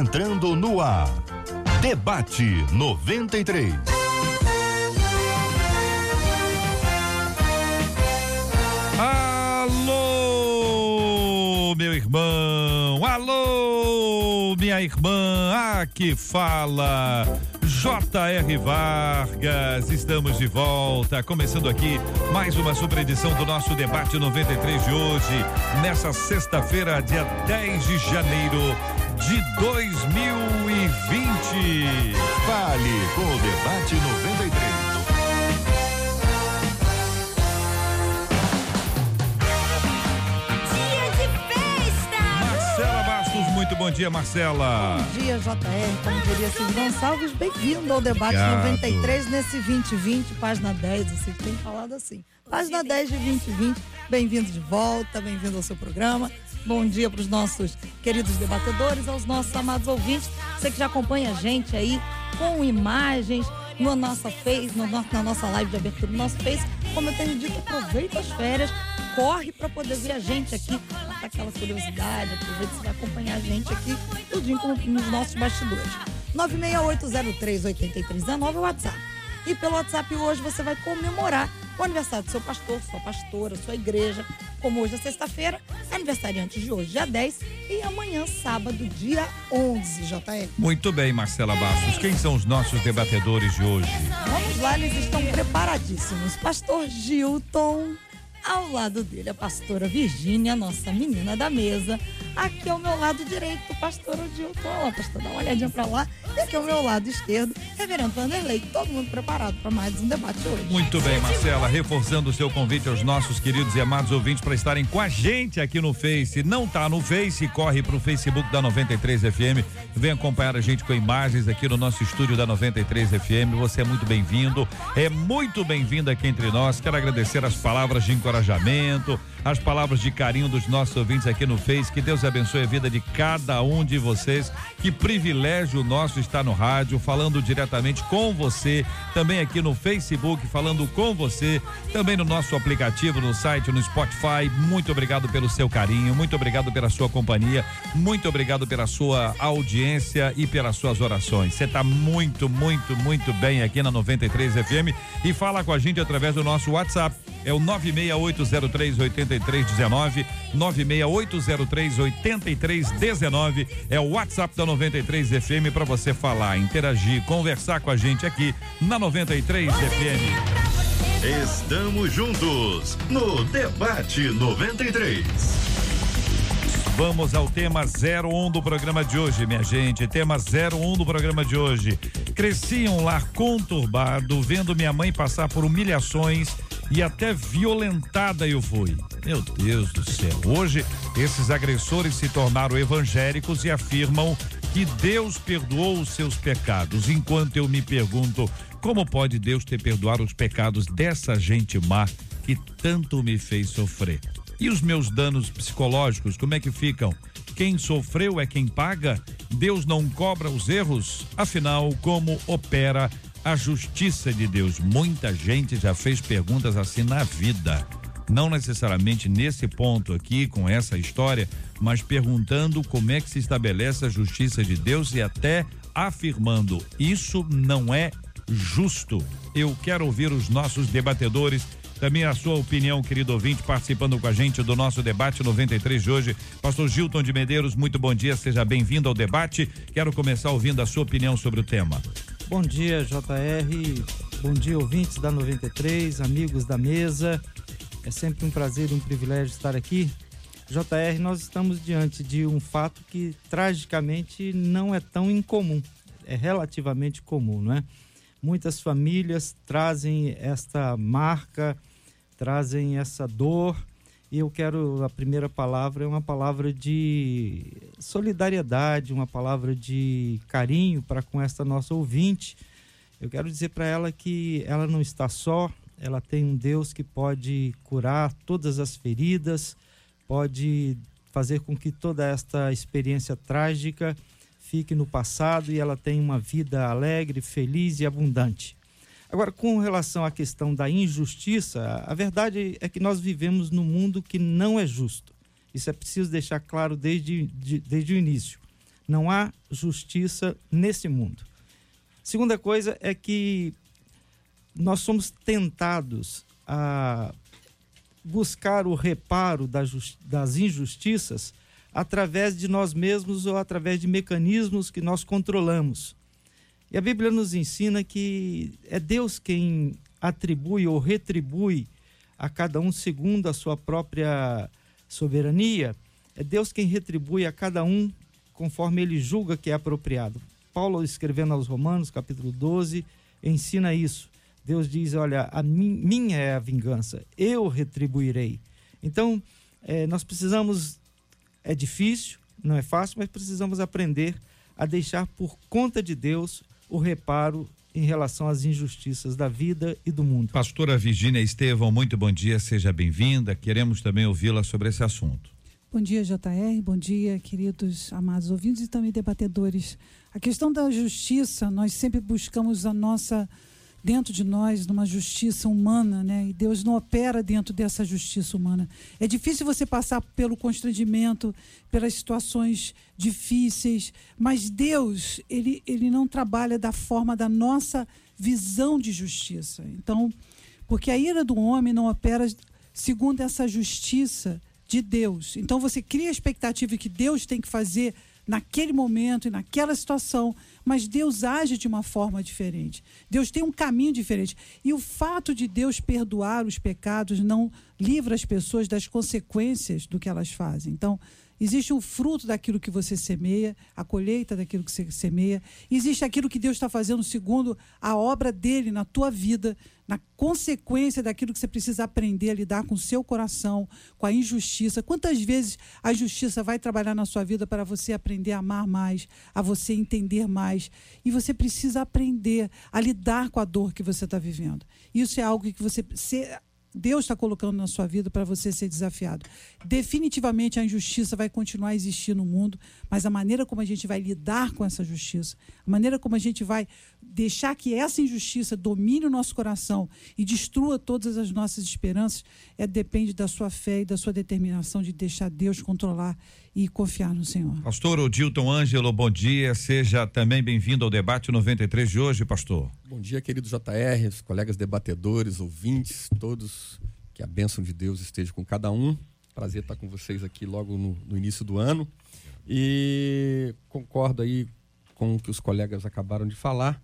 entrando no ar. Debate 93. Alô, meu irmão, alô, minha irmã, a que fala. J.R. Vargas, estamos de volta, começando aqui mais uma super edição do nosso debate 93 de hoje, nessa sexta-feira, dia 10 de janeiro de 2020. Fale com o debate 93. Marcela Bastos, muito bom dia, Marcela. Bom dia, JR. Como diria Silvio Gonçalves, bem-vindo ao debate Obrigado. 93 nesse 2020, página 10. Você tem falado assim. Página 10 de 2020. Bem-vindo de volta, bem-vindo ao seu programa. Bom dia para os nossos queridos debatedores, aos nossos amados ouvintes. Você que já acompanha a gente aí com imagens no nossa Face, no na nossa live de abertura do nosso Face. Como eu tenho dito, aproveita as férias, corre para poder ver a gente aqui, matar aquela curiosidade, aproveita você vai acompanhar a gente aqui, tudinho como nos nossos bastidores. 968038319 é o WhatsApp. E pelo WhatsApp hoje você vai comemorar o aniversário do seu pastor, sua pastora, sua igreja. Como hoje é sexta-feira, aniversariante de hoje, dia 10, e amanhã, sábado, dia 11, JR. Muito bem, Marcela Bastos. Quem são os nossos debatedores de hoje? Vamos lá, eles estão preparadíssimos. Pastor Gilton, ao lado dele a pastora Virgínia, nossa menina da mesa. Aqui ao meu lado direito, o pastor Gilton. Olha lá, pastor, dá uma olhadinha pra lá. E aqui ao meu lado esquerdo, reverendo Vanderlei. Todo mundo preparado para mais um debate hoje. Muito bem, Marcela, reforçando o seu convite aos nossos queridos e amados ouvintes para estarem com a gente aqui no Face. Não tá no Face, corre pro Facebook da 93 FM. Vem acompanhar a gente com imagens aqui no nosso estúdio da 93 FM. Você é muito bem-vindo, é muito bem-vindo aqui entre nós. Quero agradecer as palavras de encorajamento, as palavras de carinho dos nossos ouvintes aqui no Face. Que Deus abençoe a vida de cada um de vocês. Que privilégio nosso estar no rádio, falando diretamente com você, também aqui no Facebook, falando com você, também no nosso aplicativo, no site, no Spotify. Muito obrigado pelo seu carinho, muito obrigado pela sua companhia, muito obrigado pela sua audiência e pelas suas orações. Você está muito, muito, muito bem aqui na 93 FM e fala com a gente através do nosso WhatsApp. É o 968038319, 968038319 é o WhatsApp da 93 FM para você falar, interagir, conversar com a gente aqui na 93 FM. Estamos juntos no Debate 93. Vamos ao tema 01 do programa de hoje, minha gente. Tema 01 do programa de hoje. Cresci em um lar conturbado, vendo minha mãe passar por humilhações e até violentada eu fui. Meu Deus do céu. Hoje, esses agressores se tornaram evangélicos e afirmam que Deus perdoou os seus pecados. Enquanto eu me pergunto, como pode Deus ter perdoado os pecados dessa gente má que tanto me fez sofrer? E os meus danos psicológicos, como é que ficam? Quem sofreu é quem paga? Deus não cobra os erros? Afinal, como opera a justiça de Deus? Muita gente já fez perguntas assim na vida. Não necessariamente nesse ponto aqui, com essa história, mas perguntando como é que se estabelece a justiça de Deus e até afirmando: isso não é justo. Eu quero ouvir os nossos debatedores também a sua opinião, querido ouvinte, participando com a gente do nosso debate 93 de hoje. Pastor Gilton de Medeiros, muito bom dia, seja bem-vindo ao debate. Quero começar ouvindo a sua opinião sobre o tema. Bom dia, JR. Bom dia, ouvintes da 93, amigos da mesa. É sempre um prazer e um privilégio estar aqui. JR, nós estamos diante de um fato que tragicamente não é tão incomum, é relativamente comum, não é? Muitas famílias trazem esta marca, trazem essa dor, e eu quero, a primeira palavra é uma palavra de solidariedade, uma palavra de carinho para com esta nossa ouvinte. Eu quero dizer para ela que ela não está só, ela tem um Deus que pode curar todas as feridas, pode fazer com que toda esta experiência trágica fique no passado e ela tenha uma vida alegre, feliz e abundante. Agora, com relação à questão da injustiça, a verdade é que nós vivemos num mundo que não é justo. Isso é preciso deixar claro desde, de, desde o início. Não há justiça nesse mundo. Segunda coisa é que nós somos tentados a buscar o reparo das injustiças através de nós mesmos ou através de mecanismos que nós controlamos. E a Bíblia nos ensina que é Deus quem atribui ou retribui a cada um segundo a sua própria soberania. É Deus quem retribui a cada um conforme ele julga que é apropriado. Paulo, escrevendo aos Romanos, capítulo 12, ensina isso. Deus diz: Olha, a mim, minha é a vingança, eu retribuirei. Então, é, nós precisamos, é difícil, não é fácil, mas precisamos aprender a deixar por conta de Deus o reparo em relação às injustiças da vida e do mundo. Pastora Virgínia Estevão, muito bom dia, seja bem-vinda. Queremos também ouvi-la sobre esse assunto. Bom dia, JR. Bom dia, queridos amados ouvintes e também debatedores. A questão da justiça, nós sempre buscamos a nossa dentro de nós numa justiça humana, né? E Deus não opera dentro dessa justiça humana. É difícil você passar pelo constrangimento, pelas situações difíceis, mas Deus, ele, ele não trabalha da forma da nossa visão de justiça. Então, porque a ira do homem não opera segundo essa justiça de Deus. Então você cria a expectativa que Deus tem que fazer naquele momento e naquela situação, mas Deus age de uma forma diferente. Deus tem um caminho diferente. E o fato de Deus perdoar os pecados não livra as pessoas das consequências do que elas fazem. Então, Existe o fruto daquilo que você semeia, a colheita daquilo que você semeia. Existe aquilo que Deus está fazendo segundo a obra dele na tua vida, na consequência daquilo que você precisa aprender a lidar com o seu coração, com a injustiça. Quantas vezes a justiça vai trabalhar na sua vida para você aprender a amar mais, a você entender mais? E você precisa aprender a lidar com a dor que você está vivendo. Isso é algo que você Deus está colocando na sua vida para você ser desafiado. Definitivamente a injustiça vai continuar a existir no mundo, mas a maneira como a gente vai lidar com essa justiça, a maneira como a gente vai deixar que essa injustiça domine o nosso coração e destrua todas as nossas esperanças, é depende da sua fé e da sua determinação de deixar Deus controlar e confiar no Senhor. Pastor Odilton Ângelo, bom dia. Seja também bem-vindo ao debate 93 de hoje, pastor. Bom dia, querido JR, colegas debatedores, ouvintes, todos. Que a bênção de Deus esteja com cada um. Prazer estar com vocês aqui logo no, no início do ano. E concordo aí com o que os colegas acabaram de falar.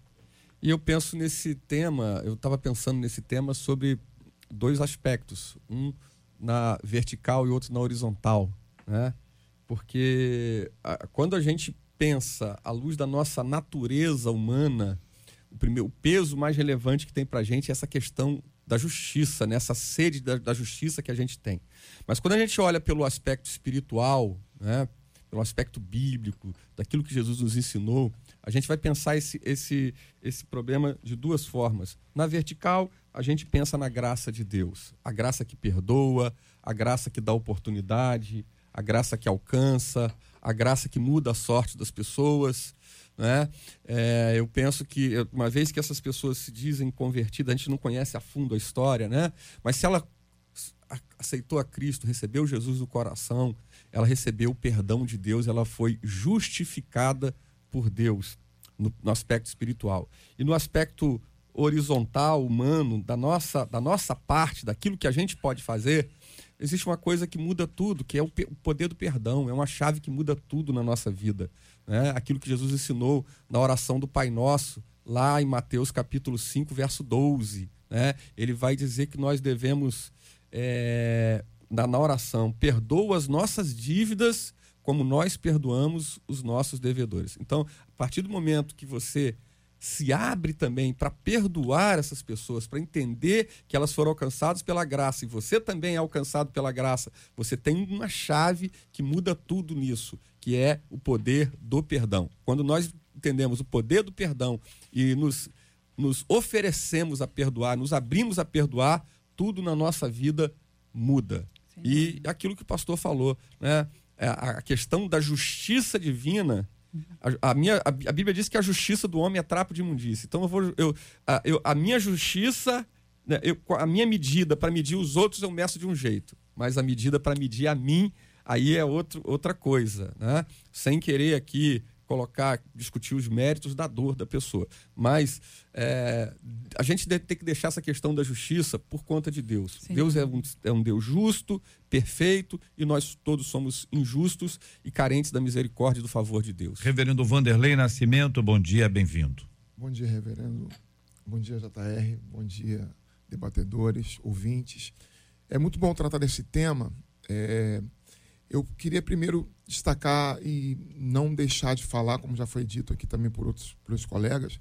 E eu penso nesse tema, eu estava pensando nesse tema sobre dois aspectos, um na vertical e outro na horizontal, né? Porque a, quando a gente pensa à luz da nossa natureza humana, o, primeiro, o peso mais relevante que tem para a gente é essa questão da justiça, né? essa sede da, da, justiça que a gente tem. Mas quando a gente olha pelo aspecto espiritual, né? Pelo aspecto bíblico, daquilo que Jesus nos ensinou, a gente vai pensar esse, esse, esse problema de duas formas. Na vertical, a gente pensa na graça de Deus, a graça que perdoa, a graça que dá oportunidade, a graça que alcança, a graça que muda a sorte das pessoas. Né? É, eu penso que, uma vez que essas pessoas se dizem convertidas, a gente não conhece a fundo a história, né? mas se ela aceitou a Cristo, recebeu Jesus no coração, ela recebeu o perdão de Deus, ela foi justificada por Deus no, no aspecto espiritual. E no aspecto horizontal, humano, da nossa, da nossa parte, daquilo que a gente pode fazer, existe uma coisa que muda tudo, que é o, poder do perdão. É uma chave que muda tudo na nossa vida. Né? Aquilo que Jesus ensinou na oração do Pai Nosso, lá em Mateus capítulo 5, verso 12. Né? Ele vai dizer que nós devemos, é, na, na oração, perdoa as nossas dívidas como nós perdoamos os nossos devedores. Então, a partir do momento que você se abre também para perdoar essas pessoas, para entender que elas foram alcançadas pela graça e você também é alcançado pela graça, você tem uma chave que muda tudo nisso, que é o poder do perdão. Quando nós entendemos o poder do perdão e nos, nos oferecemos a perdoar, nos abrimos a perdoar, tudo na nossa vida muda. E aquilo que o pastor falou, né? É, a questão da justiça divina a, minha, a, Bíblia diz que a justiça do homem é trapo de imundícia. Então eu vou, eu, a, eu, a minha justiça, né, eu, a minha medida para medir os outros eu meço de um jeito, mas a medida para medir a mim aí é outro, outra coisa, né? Sem querer aqui colocar, discutir os méritos da dor da pessoa. Mas é, a gente deve ter que deixar essa questão da justiça por conta de Deus. Sim. Deus é um, é um Deus justo, perfeito, e nós todos somos injustos e carentes da misericórdia e do favor de Deus. Reverendo Vanderlei Nascimento, bom dia, bem-vindo. Bom dia, reverendo. Bom dia, JR. Bom dia, debatedores, ouvintes. É muito bom tratar desse tema. É, eu queria primeiro destacar e não deixar de falar, como já foi dito aqui também por outros, por outros colegas,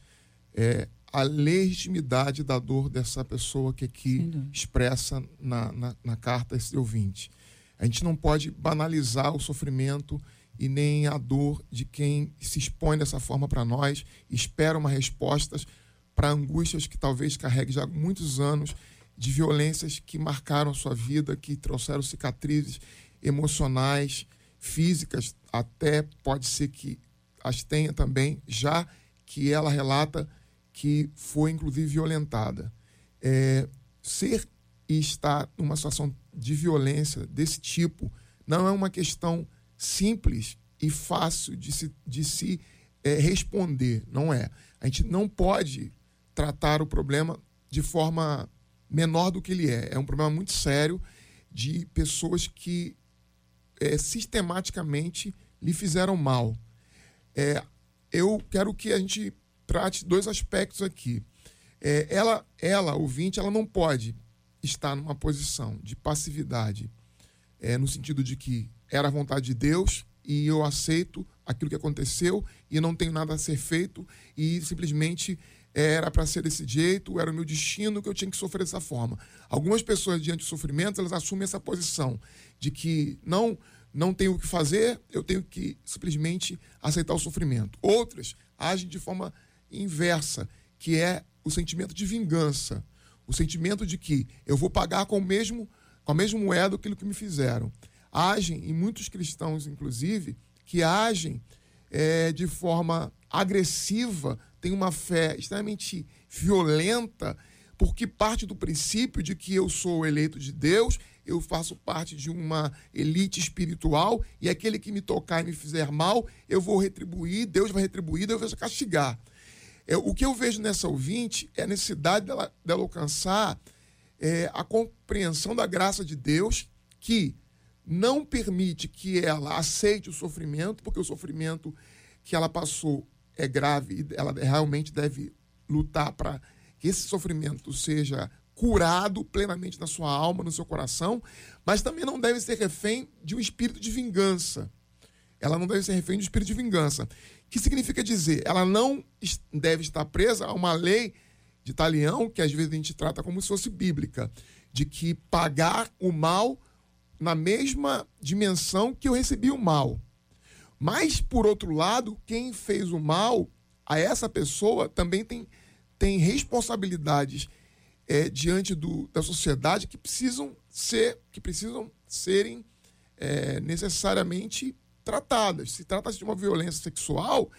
é, a legitimidade da dor dessa pessoa que aqui expressa na, na, na carta esse ouvinte. A gente não pode banalizar o sofrimento e nem a dor de quem se expõe dessa forma para nós, espera uma resposta para angústias que talvez carregue já muitos anos de violências que marcaram a sua vida, que trouxeram cicatrizes emocionais, físicas, até pode ser que as tenha também, já que ela relata que foi inclusive violentada. É, ser e estar numa situação de violência desse tipo não é uma questão simples e fácil de se, de se é, responder, não é. A gente não pode tratar o problema de forma menor do que ele é. É um problema muito sério de pessoas que é, sistematicamente lhe fizeram mal. É, eu quero que a gente trate dois aspectos aqui. É, ela, ela, ouvinte, ela não pode estar numa posição de passividade, é, no sentido de que era a vontade de Deus e eu aceito aquilo que aconteceu e não tenho nada a ser feito e simplesmente era para ser desse jeito, era o meu destino que eu tinha que sofrer dessa forma. Algumas pessoas diante do sofrimento, elas assumem essa posição de que não não tenho o que fazer, eu tenho que simplesmente aceitar o sofrimento. Outras agem de forma inversa, que é o sentimento de vingança, o sentimento de que eu vou pagar com o mesmo com a mesma moeda aquilo que me fizeram. Agem, e muitos cristãos, inclusive, que agem é, de forma agressiva, têm uma fé extremamente violenta, porque parte do princípio de que eu sou eleito de Deus, eu faço parte de uma elite espiritual, e aquele que me tocar e me fizer mal, eu vou retribuir, Deus vai retribuir, Deus vai castigar. É, o que eu vejo nessa ouvinte é a necessidade dela, dela alcançar é, a compreensão da graça de Deus, que não permite que ela aceite o sofrimento, porque o sofrimento que ela passou é grave e ela realmente deve lutar para que esse sofrimento seja curado plenamente na sua alma, no seu coração, mas também não deve ser refém de um espírito de vingança. Ela não deve ser refém de um espírito de vingança. Que significa dizer, ela não deve estar presa a uma lei de talião, que às vezes a gente trata como se fosse bíblica, de que pagar o mal na mesma dimensão que eu recebi o mal. Mas, por outro lado, quem fez o mal a essa pessoa também tem, tem responsabilidades é, diante do, da sociedade que precisam ser, que precisam serem é, necessariamente tratadas. Se trata-se de uma violência sexual,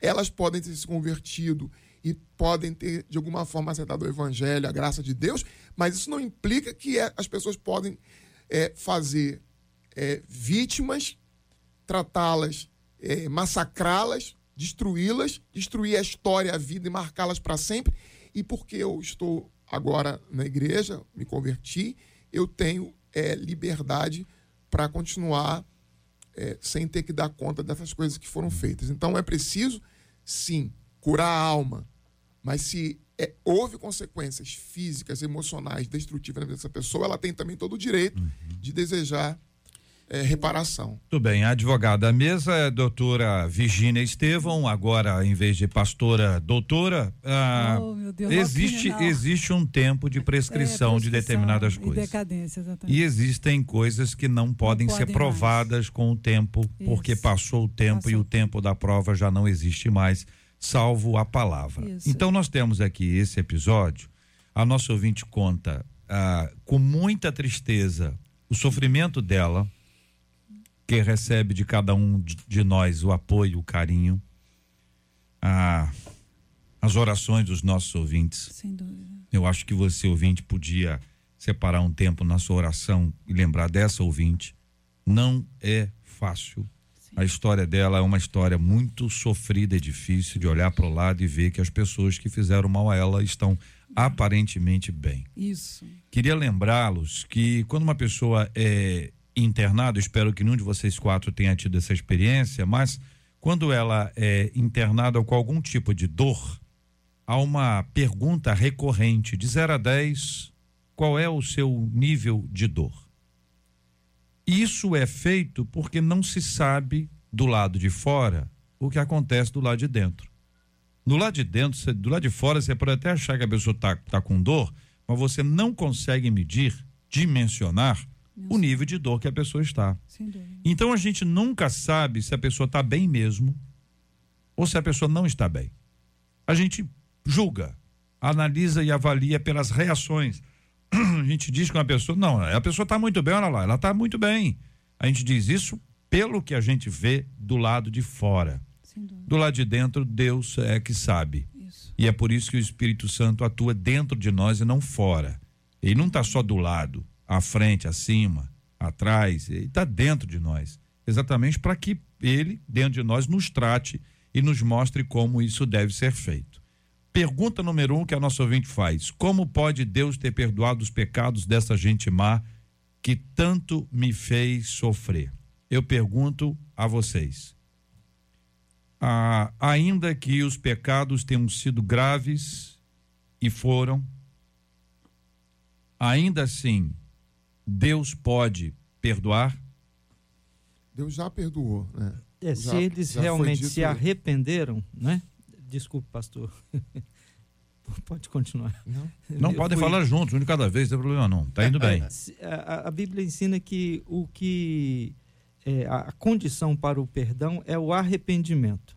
elas podem ter se convertido e podem ter, de alguma forma, aceitado o evangelho, a graça de Deus, mas isso não implica que é- as pessoas podem é, fazer é, vítimas, tratá-las, é, massacrá-las, destruí-las, destruir a história, a vida e marcá-las para sempre. E porque eu estou agora na igreja, me converti, eu tenho é, liberdade para continuar é, sem ter que dar conta dessas coisas que foram feitas. Então é preciso, sim, curar a alma, mas se é, houve consequências físicas, emocionais, destrutivas na vida dessa pessoa, ela tem também todo o direito de desejar é, reparação. Tudo bem, a advogada à mesa é a doutora Virgínia Estevão, agora em vez de pastora, doutora. ah, Oh, meu Deus, existe, não, existe um tempo de prescrição, É, de prescrição determinadas e coisas. E existem coisas que não podem ser podem provadas com o tempo, porque Isso. passou o tempo e Passou. o tempo da prova já não existe mais, salvo a palavra. Isso. Então nós temos aqui esse episódio. A nossa ouvinte conta ah, com muita tristeza o sofrimento dela, que recebe de cada um de- nós o apoio, o carinho, ah, as orações dos nossos ouvintes. Sem dúvida. Eu acho que você, ouvinte, podia separar um tempo na sua oração e lembrar dessa ouvinte. Não é fácil A história dela é uma história muito sofrida e difícil de olhar para o lado e ver que as pessoas que fizeram mal a ela estão aparentemente bem. Isso. Queria lembrá-los que quando uma pessoa é internada, espero que nenhum de vocês quatro tenha tido essa experiência, mas quando ela é internada com algum tipo de dor, há uma pergunta recorrente de 0 a 10, qual é o seu nível de dor? Isso é feito porque não se sabe do lado de fora o que acontece do lado de dentro. Do lado de dentro, do lado de fora, você pode até achar que a pessoa está tá com dor, mas você não consegue medir, dimensionar o nível de dor que a pessoa está. Então a gente nunca sabe se a pessoa está bem mesmo ou se a pessoa não está bem. A gente julga, analisa e avalia pelas reações. A gente diz que uma pessoa, não, a pessoa está muito bem, olha lá, ela está muito bem. A gente diz isso pelo que a gente vê do lado de fora. Do lado de dentro, Deus é que sabe. Isso. E é por isso que o Espírito Santo atua dentro de nós e não fora. Ele não está só do lado, à frente, acima, atrás, ele está dentro de nós. Exatamente para que ele, dentro de nós, nos trate e nos mostre como isso deve ser feito. Pergunta número um que a nossa ouvinte faz: Como pode Deus ter perdoado os pecados dessa gente má que tanto me fez sofrer? Eu pergunto a vocês. Ah, ainda que os pecados tenham sido graves e foram, ainda assim, Deus pode perdoar? Deus já perdoou, né? É, já, se eles realmente se arrependeram, né? Desculpe, pastor. Pode continuar. Não, não podem fui... falar juntos, um de cada vez, não tem problema não. Tá indo bem. A, a Bíblia ensina que o que é, a condição para o perdão é o arrependimento.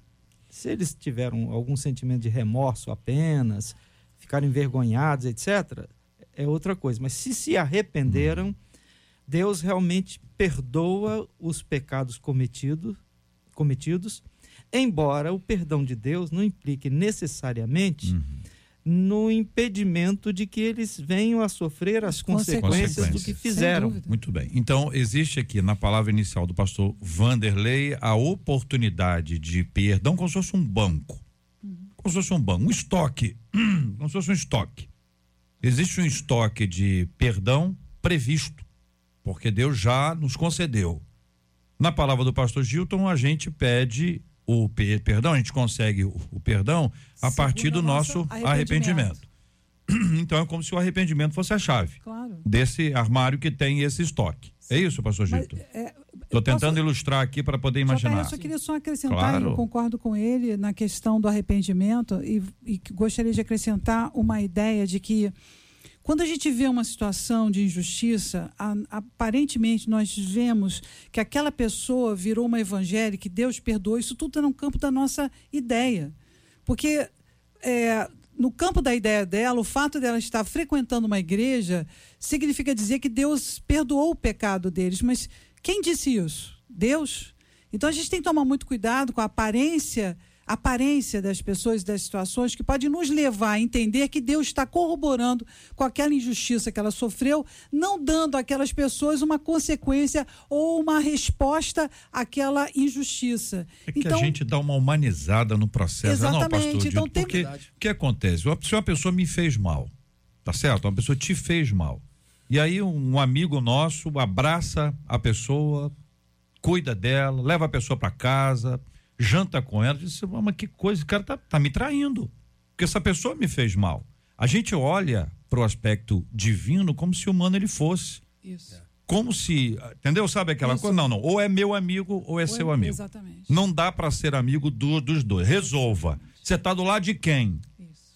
Se eles tiveram algum sentimento de remorso apenas, ficaram envergonhados, etc., é outra coisa. Mas se se arrependeram, Deus realmente perdoa os pecados cometidos, cometidos embora o perdão de Deus não implique necessariamente uhum. no impedimento de que eles venham a sofrer as consequências, consequências. do que fizeram. Muito bem. Então, existe aqui na palavra inicial do pastor Vanderlei a oportunidade de perdão como se fosse um banco. Uhum. Como se fosse um banco, um estoque. como se fosse um estoque. Existe um estoque de perdão previsto, porque Deus já nos concedeu. Na palavra do pastor Gilton, a gente pede o perdão, a gente consegue o, o perdão a Segundo partir do nosso arrependimento. arrependimento. Então é como se o arrependimento fosse a chave claro. desse armário que tem esse estoque. É Sim. É isso, pastor Gilton? Estou é, tentando posso... ilustrar aqui para poder imaginar. Eu só queria só acrescentar, claro. eu concordo com ele na questão do arrependimento e, e gostaria de acrescentar uma ideia de que quando a gente vê uma situação de injustiça, aparentemente nós vemos que aquela pessoa virou uma evangélica, que Deus perdoou, isso tudo está no campo da nossa ideia. Porque é, no campo da ideia dela, o fato dela estar frequentando uma igreja significa dizer que Deus perdoou o pecado deles. Mas quem disse isso? Deus? Então a gente tem que tomar muito cuidado com a aparência aparência das pessoas e das situações que pode nos levar a entender que Deus está corroborando com aquela injustiça que ela sofreu, não dando àquelas pessoas uma consequência ou uma resposta àquela injustiça. É que então, a gente dá uma humanizada no processo, exatamente, não, pastor? Então, tem... Porque o que acontece? Se uma pessoa me fez mal, tá certo? Uma pessoa te fez mal. E aí um amigo nosso abraça a pessoa, cuida dela, leva a pessoa para casa, janta com ela, disse, mas que coisa, o cara tá, tá me traindo. Porque essa pessoa me fez mal. A gente olha para o aspecto divino como se humano ele fosse. Isso. Como se, entendeu? Sabe aquela Isso. coisa? Não, não. Ou é meu amigo ou é ou seu é, amigo. Exatamente. Não dá para ser amigo do, dos dois. Resolva. Você está do lado de quem?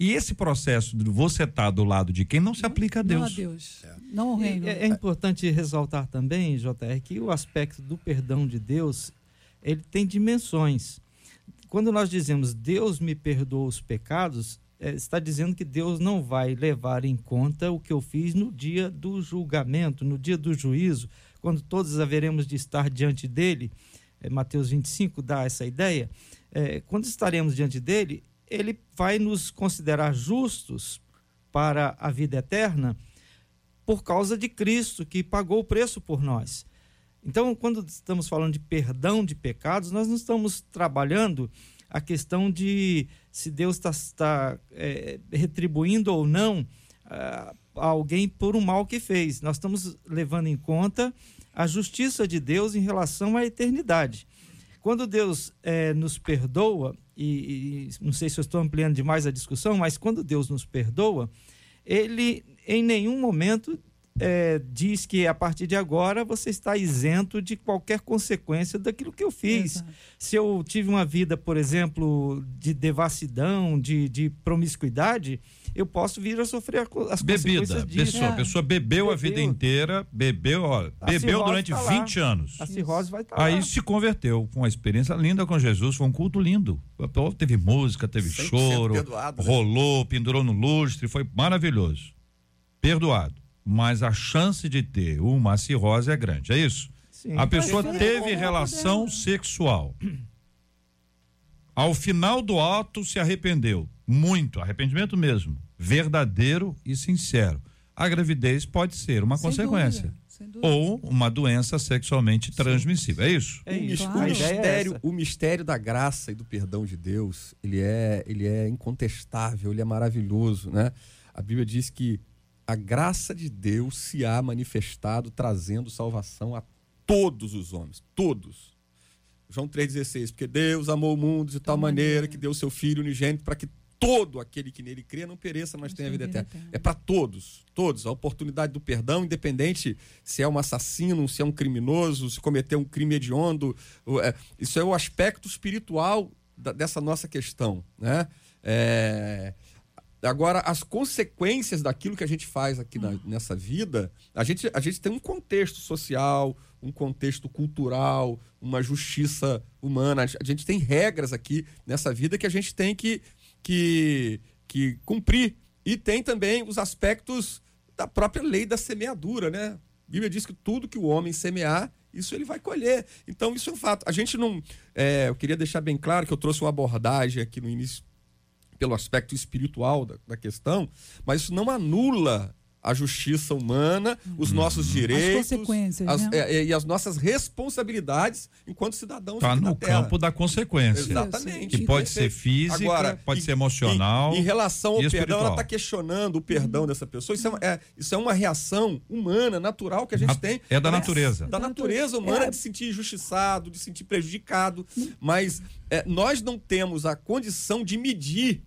E esse processo de você estar tá do lado de quem não se aplica a Deus. Não a Deus. É. Não ao reino. É, é importante ressaltar também, JR, que o aspecto do perdão de Deus ele tem dimensões. Quando nós dizemos Deus me perdoa os pecados, é, está dizendo que Deus não vai levar em conta o que eu fiz no dia do julgamento, no dia do juízo, quando todos haveremos de estar diante dele. É, Mateus 25 dá essa ideia. É, quando estaremos diante dele, ele vai nos considerar justos para a vida eterna por causa de Cristo, que pagou o preço por nós. Então, quando estamos falando de perdão de pecados, nós não estamos trabalhando a questão de se Deus está tá, é, retribuindo ou não uh, alguém por um mal que fez. Nós estamos levando em conta a justiça de Deus em relação à eternidade. Quando Deus é, nos perdoa, e, e, não sei se eu estou ampliando demais a discussão, mas quando Deus nos perdoa, ele em nenhum momento é, diz que a partir de agora você está isento de qualquer consequência daquilo que eu fiz. Exato. Se eu tive uma vida, por exemplo, de devassidão, de, de promiscuidade, eu posso vir a sofrer as Bebida, consequências disso. Pessoa, é. A pessoa bebeu, bebeu, a vida inteira, bebeu, ó, bebeu durante tá 20 anos. A cirrose vai estar tá Aí lá. se converteu com uma experiência linda com Jesus, foi um culto lindo. Teve música, teve choro, perdoado, né? rolou, pendurou no lustre, foi maravilhoso. Perdoado. Mas a chance de ter uma cirrose é grande, é isso? Sim. A pessoa teve relação sexual. Ao final do ato se arrependeu muito, arrependimento mesmo, verdadeiro e sincero. A gravidez pode ser uma sem consequência. Dúvida, dúvida. Ou uma doença sexualmente transmissível. É isso? É isso. Claro. O, mistério, é o mistério da graça e do perdão de Deus, ele é, ele é incontestável, ele é maravilhoso, né? A Bíblia diz que a graça de Deus se há manifestado trazendo salvação a todos os homens, todos. João 3,16, porque Deus amou o mundo de tal maneira que deu seu Filho unigênito para que todo aquele que nele crê não pereça, mas tenha vida eterna. É para todos, todos. A oportunidade do perdão, independente se é um assassino, se é um criminoso, se cometeu um crime hediondo. É, isso é o aspecto espiritual dessa nossa questão. Né? É, agora, as consequências daquilo que a gente faz aqui na, nessa vida, a gente, a gente tem um contexto social, um contexto cultural, uma justiça humana. A gente tem regras aqui nessa vida que a gente tem que que, que cumprir. E tem também os aspectos da própria lei da semeadura, né? A Bíblia diz que tudo que o homem semear, isso ele vai colher. Então, isso é um fato. A gente não. É, eu queria deixar bem claro que eu trouxe uma abordagem aqui no início pelo aspecto espiritual da, da questão, mas isso não anula a justiça humana, os uhum. nossos direitos, as consequências, as, né? é, é, e as nossas responsabilidades enquanto cidadãos. Está no campo da consequência. Exatamente. Que pode ser física, Agora, pode e, ser emocional. Em, em relação ao perdão, ela está questionando o perdão dessa pessoa. Isso é, é, isso é uma reação humana, natural que a gente a, tem. É da natureza. Da natureza humana de sentir injustiçado, de sentir prejudicado. Mas é, nós não temos a condição de medir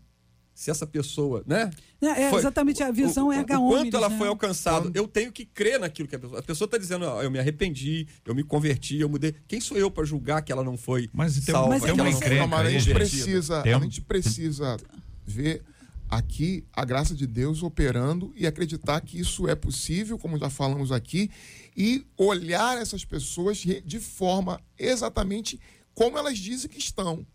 se essa pessoa, né? É, é foi, exatamente a visão é o quanto ela né? foi alcançada. Eu tenho que crer naquilo que a pessoa. A pessoa está dizendo, ó, eu me arrependi, eu me converti, eu mudei. Quem sou eu para julgar que ela não foi mas tem, salva? Mas tem uma encrenca, mas a gente precisa, a gente precisa ver aqui a graça de Deus operando e acreditar que isso é possível, como já falamos aqui, e olhar essas pessoas de forma exatamente como elas dizem que estão,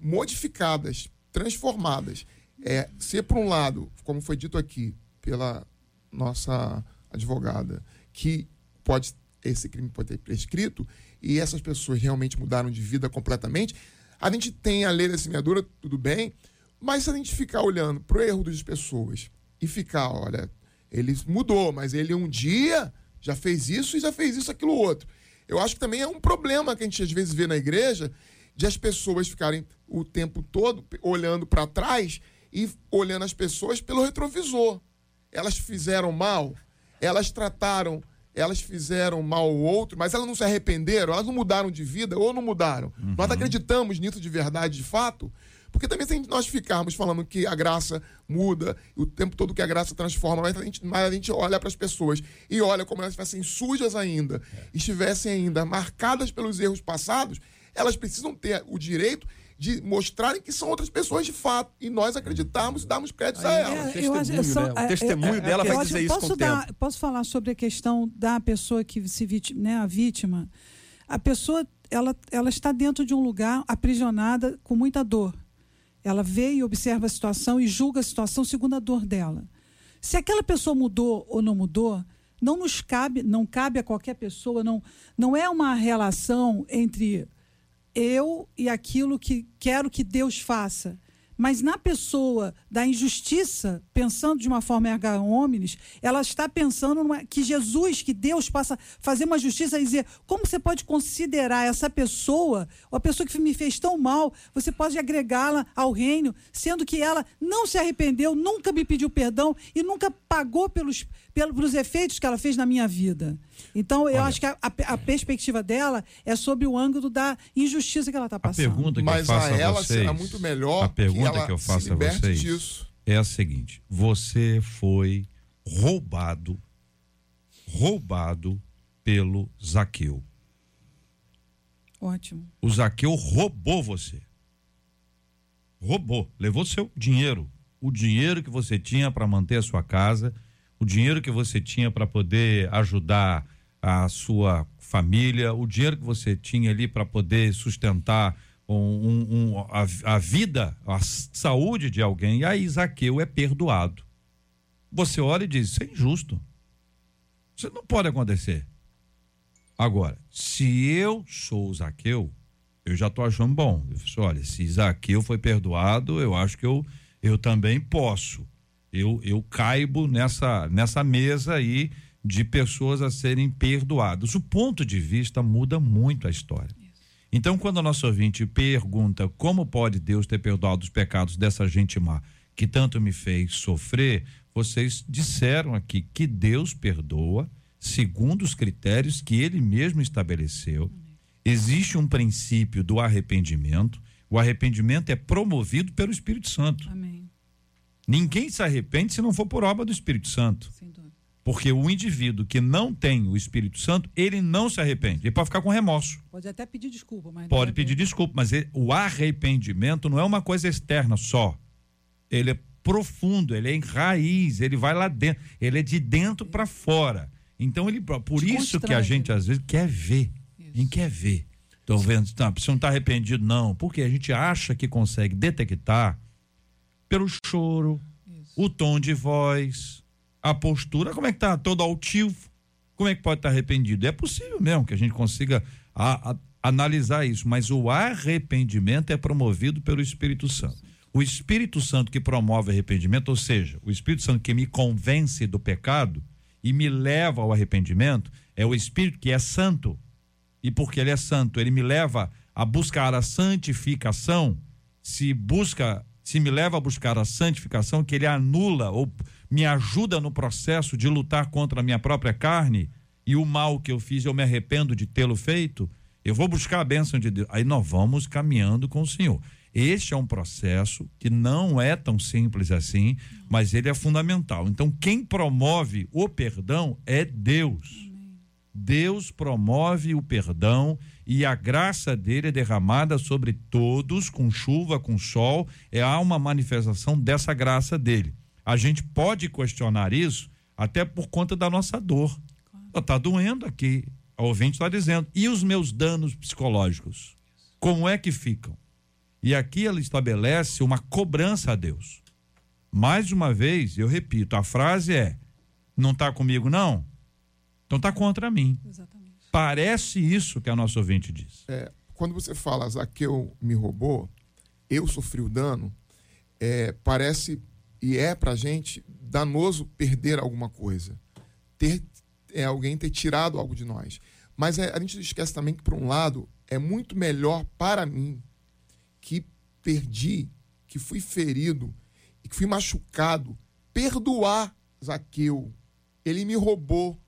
modificadas, transformadas é ser, por um lado, como foi dito aqui pela nossa advogada, que pode esse crime pode ter prescrito e essas pessoas realmente mudaram de vida completamente, a gente tem a lei da semeadura, tudo bem, mas se a gente ficar olhando para o erro das pessoas e ficar, olha, ele mudou, mas ele um dia já fez isso e já fez isso, aquilo outro. Eu acho que também é um problema que a gente às vezes vê na igreja de as pessoas ficarem o tempo todo olhando para trás e olhando as pessoas pelo retrovisor. Elas fizeram mal, elas trataram, elas fizeram mal ao outro, mas elas não se arrependeram, elas não mudaram de vida ou não mudaram. Uhum. Nós acreditamos nisso de verdade, de fato, porque também se nós ficarmos falando que a graça muda, o tempo todo que a graça transforma, mas a gente, mas a gente olha para as pessoas e olha como elas estivessem sujas ainda, é. estivessem ainda marcadas pelos erros passados, elas precisam ter o direito de mostrarem que são outras pessoas de fato. E nós acreditamos e damos crédito a elas. É, o testemunho, só, né? o testemunho é, dela vai dizer isso com dar, tempo. Posso falar sobre a questão da pessoa que se vítima, né, a vítima? A pessoa ela, ela está dentro de um lugar aprisionada com muita dor. Ela vê e observa a situação e julga a situação segundo a dor dela. Se aquela pessoa mudou ou não mudou, não nos cabe, não cabe a qualquer pessoa, não, não é uma relação entre eu e aquilo que quero que Deus faça. Mas na pessoa da injustiça, pensando de uma forma erga omnes, ela está pensando numa, que Jesus, que Deus possa fazer uma justiça e dizer como você pode considerar essa pessoa, a pessoa que me fez tão mal, você pode agregá-la ao reino, sendo que ela não se arrependeu, nunca me pediu perdão e nunca pagou pelos, pelos efeitos que ela fez na minha vida. Então, eu Olha. acho que a, a- a perspectiva dela é sobre o ângulo da injustiça que ela está A passando. pergunta que Mas eu faço a ela vocês, será muito melhor a pergunta que ela que eu faço a vocês disso. é a seguinte: você foi roubado, roubado pelo Zaqueu. Ótimo. O Zaqueu roubou você. Roubou, levou seu dinheiro, o dinheiro que você tinha para manter a sua casa, o dinheiro que você tinha para poder ajudar a sua família, o dinheiro que você tinha ali para poder sustentar um, um- a, a vida, a saúde de alguém. E aí Zaqueu é perdoado. Você olha e diz: Isso é injusto. Isso não pode acontecer. Agora, se eu sou o Zaqueu, eu já estou achando bom. Eu assim, olha, se Zaqueu foi perdoado, eu acho que eu, eu também posso. Eu, eu caibo nessa, nessa mesa aí de pessoas a serem perdoadas. O ponto de vista muda muito a história. Então, quando a nossa ouvinte pergunta como pode Deus ter perdoado os pecados dessa gente má que tanto me fez sofrer, vocês disseram aqui que Deus perdoa segundo os critérios que ele mesmo estabeleceu. Existe um princípio do arrependimento. O arrependimento é promovido pelo Espírito Santo. Amém. Ninguém se arrepende se não for por obra do Espírito Santo. Sem dúvida. Porque o indivíduo que não tem o Espírito Santo, ele não se arrepende. Ele pode ficar com remorso. Pode até pedir desculpa, mas. Pode não é pedir desculpa, mas ele- o arrependimento não é uma coisa externa só. Ele é profundo, ele é em raiz, ele vai lá dentro, ele é de dentro para fora. Então ele por isso que a constrange, gente né? às vezes quer ver. A gente quer ver. Tô vendo, tá, você não está arrependido não, porque a gente acha que consegue detectar pelo choro, o tom de voz, a postura, como é que tá todo altivo, como é que pode estar arrependido? É possível mesmo que a gente consiga a- a- analisar isso, mas o arrependimento é promovido pelo Espírito Santo. O Espírito Santo que promove arrependimento, ou seja, o Espírito Santo que me convence do pecado e me leva ao arrependimento, é o Espírito que é santo. E porque ele é santo, ele me leva a buscar a santificação. Se busca, se me leva a buscar a santificação, que ele anula ou me ajuda no processo de lutar contra a minha própria carne e o mal que eu fiz, eu me arrependo de tê-lo feito. Eu vou buscar a bênção de Deus. Aí nós vamos caminhando com o Senhor. Este é um processo que não é tão simples assim, mas ele é fundamental. Então, quem promove o perdão é Deus. Deus promove o perdão e a graça dele é derramada sobre todos, com chuva, com sol. É há uma manifestação dessa graça dele. A gente pode questionar isso até por conta da nossa dor. Está doendo aqui. A ouvinte está dizendo. E os meus danos psicológicos? Como é que ficam? E aqui ela estabelece uma cobrança a Deus. Mais uma vez, eu repito, a frase é: não está comigo, não? Então está contra mim. Exatamente. Parece isso que a nossa ouvinte diz. É, quando você fala Zaqueu me roubou, eu sofri o dano, é, parece e é pra gente danoso perder alguma coisa. Ter é, alguém ter tirado algo de nós. Mas é, a gente esquece também que, por um lado, é muito melhor para mim que perdi, que fui ferido e que fui machucado, perdoar Zaqueu. Ele me roubou,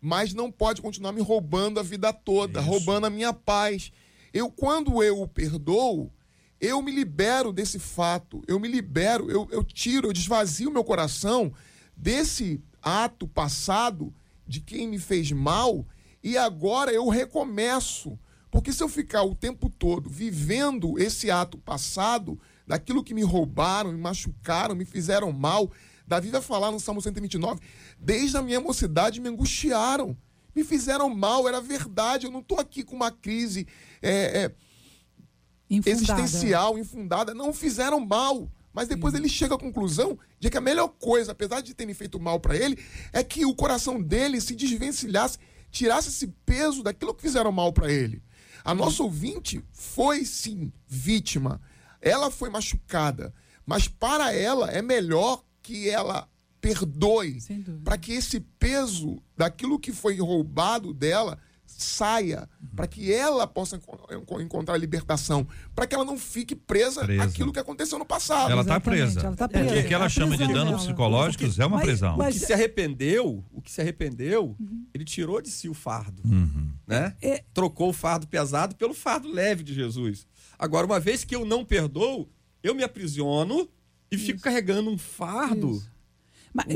mas não pode continuar me roubando a vida toda, Isso. roubando a minha paz. Eu, quando eu o perdoo, eu me libero desse fato, eu me libero, eu, eu tiro, eu desvazio meu coração desse ato passado de quem me fez mal e agora eu recomeço. Porque se eu ficar o tempo todo vivendo esse ato passado, daquilo que me roubaram, me machucaram, me fizeram mal, Davi vai falar no Salmo 129, desde a minha mocidade me angustiaram, me fizeram mal, era verdade, eu não estou aqui com uma crise é, é, Infundada. existencial, infundada, não fizeram mal. Mas depois ele chega à conclusão de que a melhor coisa, apesar de terem feito mal para ele, é que o coração dele se desvencilhasse, tirasse esse peso daquilo que fizeram mal para ele. A nossa ouvinte foi sim vítima. ela foi machucada, mas para ela é melhor que ela perdoe, para que esse peso daquilo que foi roubado dela saia, para que ela possa enco- enco- encontrar libertação, para que ela não fique presa, Presa. àquilo que aconteceu no passado. Ela tá Exatamente, presa. ela tá O presa. que, que ela a chama de prisão danos dela. psicológicos é uma Mas- prisão. O mas- que se arrependeu, o que se arrependeu, Uhum. ele tirou de si o fardo, Uhum. né? É- Trocou o fardo pesado pelo fardo leve de Jesus. Agora, uma vez que eu não perdoo, eu me aprisiono e fico carregando um fardo. Isso. Mas,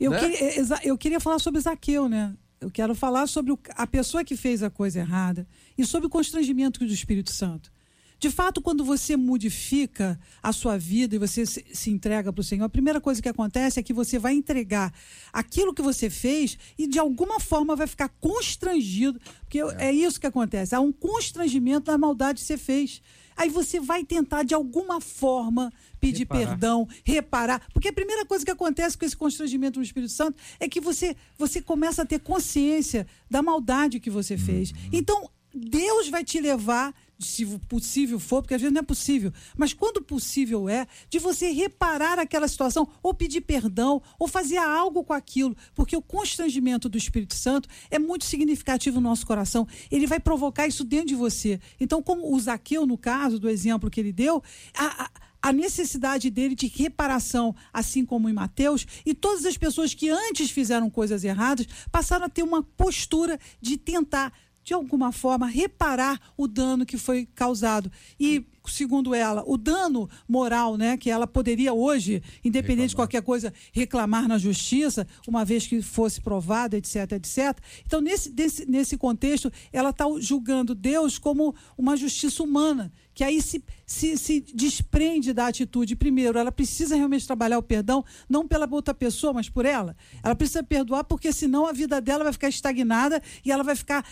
eu, Né? queria, eu queria falar sobre Zaqueu, né? Eu quero falar sobre a pessoa que fez a coisa errada e sobre o constrangimento do Espírito Santo. De fato, quando você modifica a sua vida e você se, entrega para o Senhor, a primeira coisa que acontece é que você vai entregar aquilo que você fez e de alguma forma vai ficar constrangido, porque é, isso que acontece. Há um constrangimento da maldade que você fez. Aí você vai tentar de alguma forma pedir Reparar. perdão, reparar, porque a primeira coisa que acontece com esse constrangimento no Espírito Santo é que você você começa a ter consciência da maldade que você fez. Então, Deus vai te levar, se possível for, porque às vezes não é possível, mas quando possível é, de você reparar aquela situação, ou pedir perdão, ou fazer algo com aquilo, porque o constrangimento do Espírito Santo é muito significativo no nosso coração. Ele vai provocar isso dentro de você. Então, como o Zaqueu, no caso do exemplo que ele deu, a- a- a necessidade dele de reparação, assim como em Mateus, e todas as pessoas que antes fizeram coisas erradas passaram a ter uma postura de tentar, de alguma forma, reparar o dano que foi causado. E, segundo ela, o dano moral, né, que ela poderia hoje, independente de qualquer coisa, reclamar na justiça, uma vez que fosse provado, etc, etc. Então, nesse, desse- nesse contexto, ela está julgando Deus como uma justiça humana, que aí se, se, se desprende da atitude. Primeiro, ela precisa realmente trabalhar o perdão, não pela outra pessoa, mas por ela. Ela precisa perdoar, porque senão a vida dela vai ficar estagnada e ela vai ficar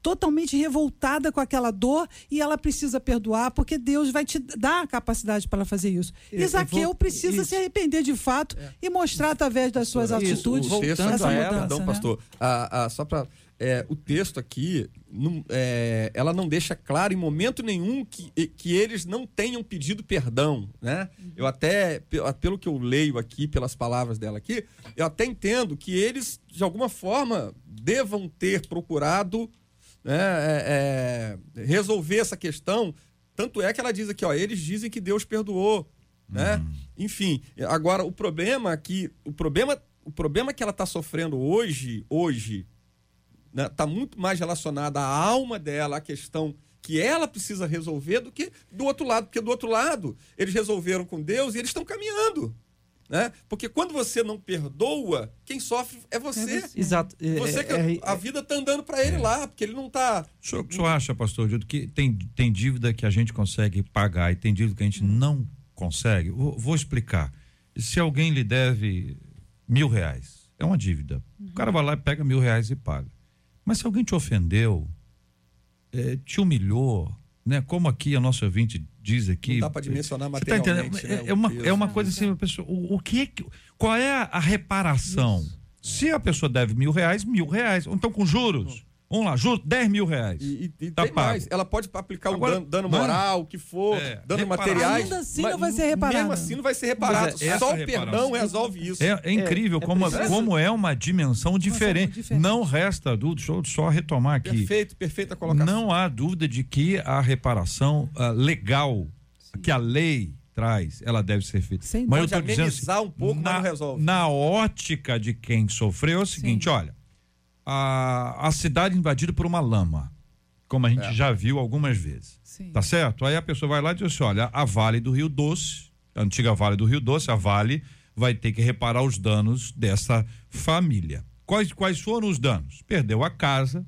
totalmente revoltada com aquela dor e ela precisa perdoar, porque Deus vai te dar a capacidade para ela fazer isso. E eu Zaqueu precisa isso. se arrepender de fato e mostrar através das suas Isso, atitudes essa a ela, mudança. perdão, né? pastor. Ah, ah, só para o texto aqui, não- é, ela não deixa claro em momento nenhum que, que eles não tenham pedido perdão, né? Eu até, pe- pelo que eu leio aqui, pelas palavras dela aqui, eu até entendo que eles, de alguma forma, devam ter procurado né, é, é, resolver essa questão. Tanto é que ela diz aqui, ó, eles dizem que Deus perdoou, né? Enfim, agora o problema aqui, o problema, o problema que ela está sofrendo hoje, hoje, está muito mais relacionada à alma dela, à questão que ela precisa resolver do que do outro lado, porque do outro lado eles resolveram com Deus e eles estão caminhando, né? Porque quando você não perdoa, quem sofre é você. você. Exato. É- Você que é- a vida tá andando para ele lá, porque ele não tá O senhor, o senhor acha, pastor Dildo, que tem, tem dívida que a gente consegue pagar e tem dívida que a gente não consegue? Vou, vou explicar. Se alguém lhe deve mil reais, é uma dívida. O cara vai lá e pega mil reais e paga. Mas se alguém te ofendeu, eh, te humilhou, né? Como aqui a nossa ouvinte diz aqui. não dá para dimensionar tá materialmente, É, né, é o uma, é uma coisa assim, a pessoa, o, o que, que- qual é a, reparação? Se a pessoa deve mil reais, mil reais. Então com juros. Vamos lá, juros, dez mil reais. E, e- Tá tem pago. mais, ela pode aplicar Agora, um dano, dano mas- moral, o que for, É, dano reparar. materiais. Ainda assim mas não vai ser reparado. Mesmo assim não vai ser reparado. É, Só o perdão resolve isso. É, é incrível é como, preciso- como é uma dimensão diferente. diferente. Não resta dúvida, deixa eu só retomar aqui. Perfeito, perfeita colocação. Não há dúvida de que a reparação ah, legal que a lei traz, ela deve ser feita. Sem mas eu tô dizendo amenizar um pouco, mas na, não resolve. Na ótica de quem sofreu é o seguinte, olha, a, a cidade invadida por uma lama, como a gente É. já viu algumas vezes. Sim. Tá certo? Aí a pessoa vai lá e diz assim: olha, a Vale do Rio Doce, a antiga Vale do Rio Doce, a Vale vai ter que reparar os danos dessa família. Quais, quais foram os danos? Perdeu a casa,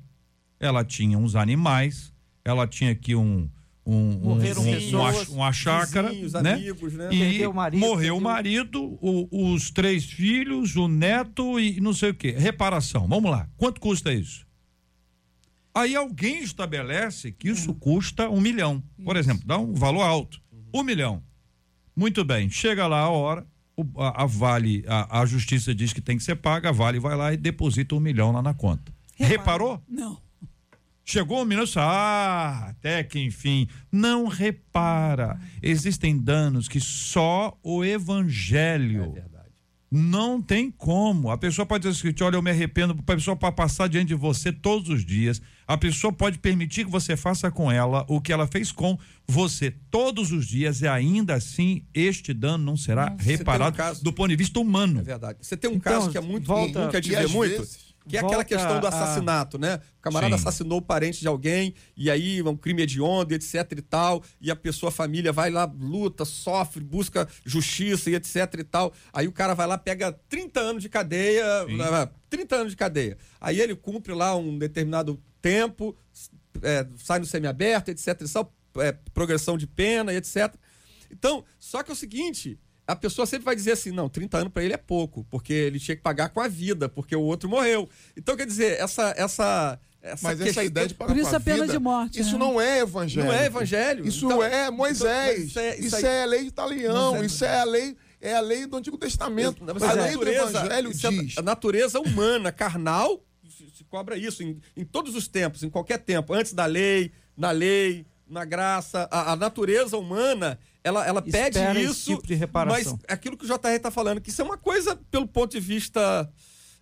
ela tinha uns animais, ela tinha aqui um. Um, um, Morreram um- pessoas, uma, uma chácara, vizinhos, né? amigos, né? E o marido, morreu o marido, o- os três filhos, o neto e não sei o quê. Reparação. Vamos lá. Quanto custa isso? Aí alguém estabelece que isso custa um milhão. Por exemplo, dá um valor alto. Um milhão. Muito bem. Chega lá a hora, a, a Vale, a, a justiça diz que tem que ser paga, a Vale vai lá e deposita um milhão lá na conta. Repara- Reparou? Não. Chegou um minuto, ah, até que enfim. Não repara. Existem danos que só o evangelho. É verdade. Não tem como. A pessoa pode dizer assim, olha, eu me arrependo, a pessoa pode passar diante de você todos os dias. A pessoa pode permitir que você faça com ela o que ela fez com você todos os dias e ainda assim este dano não será reparado um caso- do ponto de vista humano. É verdade. Você tem um Então, caso que é muito volta- comum, quer e dizer às muito, vezes- que é aquela questão do a- assassinato, né? O camarada Sim. assassinou o parente de alguém, e aí um crime hediondo, etc e tal, e a pessoa, a família vai lá, luta, sofre, busca justiça e etc e tal. Aí o cara vai lá, pega 30 anos de cadeia, Sim. ah, 30 anos de cadeia. Aí ele cumpre lá um determinado tempo, é, sai no semiaberto, etc e tal, é, progressão de pena e etc. Então, só que é o seguinte, a pessoa sempre vai dizer assim, não, 30 anos para ele é pouco, porque ele tinha que pagar com a vida, porque o outro morreu. Então, quer dizer, essa essa essa Mas essa ideia de pagar Por isso com a a pena vida, de morte, Isso né? não é evangelho. Não é evangelho. Isso Então- é Moisés. então, isso isso é- isso é, aí- a lei de Talião. Mas é- Isso é a lei, é a lei do Antigo Testamento. Mas a a lei do evangelho isso é- diz. a natureza humana, carnal, se se cobra isso em, em todos os tempos, em qualquer tempo, antes da lei, na lei, na graça. A, a natureza humana, ela, ela pede Espera isso. tipo de reparação. Mas aquilo que o JR está falando, que isso é uma coisa, pelo ponto de vista.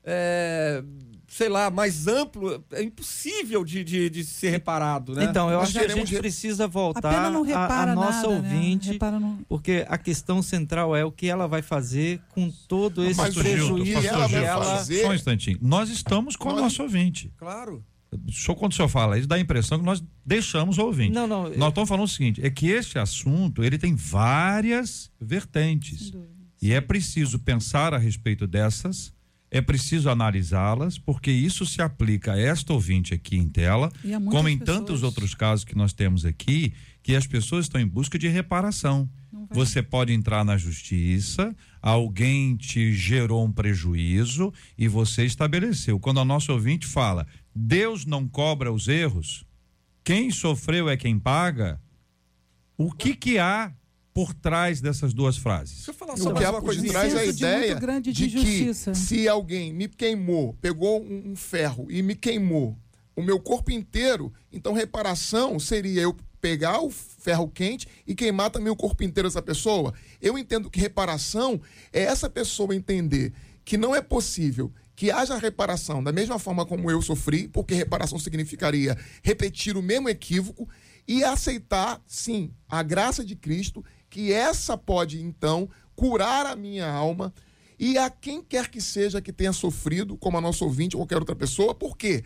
é, sei lá, mais amplo, é impossível de, de, de ser reparado, né? Então, eu Nós acho que a gente re- precisa A voltar não à- repara à nossa nada, ouvinte, né? Repara não... porque a questão central é o que ela vai fazer com todo esse Mas prejuízo que que ela fazer- Só um instantinho. Nós estamos com o Nós- nosso ouvinte. Claro. Só quando o senhor fala isso, dá a impressão que nós deixamos o ouvinte. Não, não, Nós estamos falando o seguinte: é que este assunto ele tem várias vertentes. E é preciso pensar a respeito dessas, é preciso analisá-las, porque isso se aplica a esta ouvinte aqui em tela, como em pessoas. tantos outros casos que nós temos aqui, que as pessoas estão em busca de reparação. Você pode entrar na justiça, alguém te gerou um prejuízo e você estabeleceu. Quando a nossa ouvinte fala, Deus não cobra os erros, quem sofreu é quem paga, o que que há por trás dessas duas frases? Deixa eu falar só O que há por trás é a ideia grande de de que justiça. se alguém me queimou, pegou um, um ferro e me queimou o meu corpo inteiro, então reparação seria eu pegar o ferro quente e queimar também o corpo inteiro dessa pessoa. Eu entendo que reparação é essa pessoa entender que não é possível que haja reparação da mesma forma como eu sofri, porque reparação significaria repetir o mesmo equívoco e aceitar, sim, a graça de Cristo, que essa pode então curar a minha alma e a quem quer que seja que tenha sofrido, como a nossa ouvinte ou qualquer outra pessoa, por quê?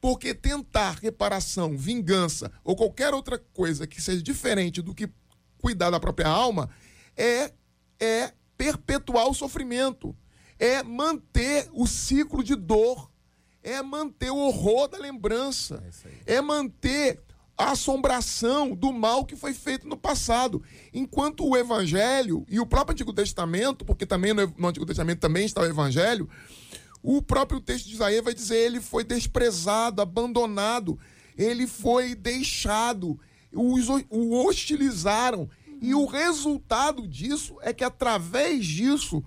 Porque tentar reparação, vingança ou qualquer outra coisa que seja diferente do que cuidar da própria alma é, é perpetuar o sofrimento, é manter o ciclo de dor, é manter o horror da lembrança, é manter a assombração do mal que foi feito no passado. Enquanto o Evangelho e o próprio Antigo Testamento, porque também no, no Antigo Testamento também está o Evangelho, o próprio texto de Isaías vai dizer ele foi desprezado, abandonado, ele foi deixado, os, o hostilizaram. E o resultado disso é que através disso,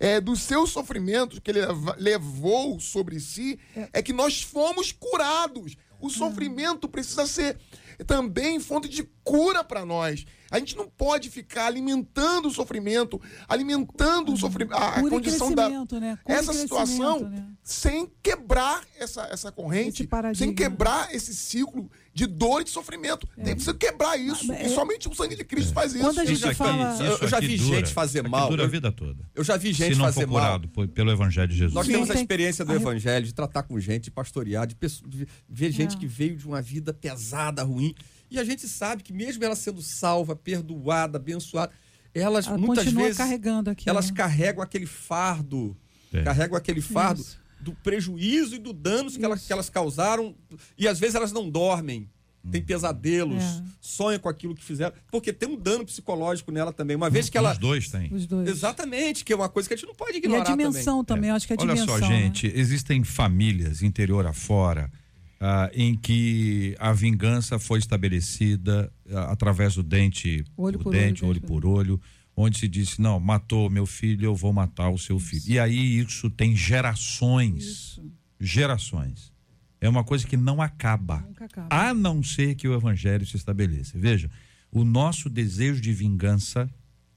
é, dos seus sofrimentos que ele levou sobre si, é que nós fomos curados. O sofrimento precisa ser também fonte de cura para nós. A gente não pode ficar alimentando o sofrimento, alimentando o sofrimento, a, a condição da né? Essa situação né? sem quebrar essa, essa corrente, sem quebrar esse ciclo de dor e de sofrimento. Tem que quebrar isso. É. E somente o sangue de Cristo faz isso. Quando a gente Isso aqui- fala- isso Eu já aqui vi dura, gente fazer isso aqui mal. Dura a Eu- vida toda. Eu já vi gente Se não fazer for mal. pelo Evangelho de Jesus. Nós Sim, temos a tem- experiência do a- evangelho, de tratar com gente, de pastorear, de, pesso- de ver gente É. que veio de uma vida pesada, ruim. E a gente sabe que mesmo ela sendo salva, perdoada, abençoada, elas Ela muitas vezes carregando aquilo. elas carregam aquele fardo, É. carregam aquele fardo Isso. Do prejuízo e do danos que elas, que elas causaram. E às vezes elas não dormem. Tem pesadelos, É. sonham com aquilo que fizeram, porque tem um dano psicológico nela também. Uma vez que ela. Os dois têm. Os dois. Exatamente, que é uma coisa que a gente não pode E a ignorar. dimensão também, eu acho que a Olha dimensão. só, né? gente, existem famílias interior afora ah, em que a vingança foi estabelecida ah, através do dente, Olho o por dente, olho, olho por olho, onde se disse, não, matou meu filho, eu vou matar o seu filho. E aí isso tem gerações, Isso. gerações. é uma coisa que não acaba, acaba. a não ser que o evangelho se estabeleça. Veja, o nosso desejo de vingança,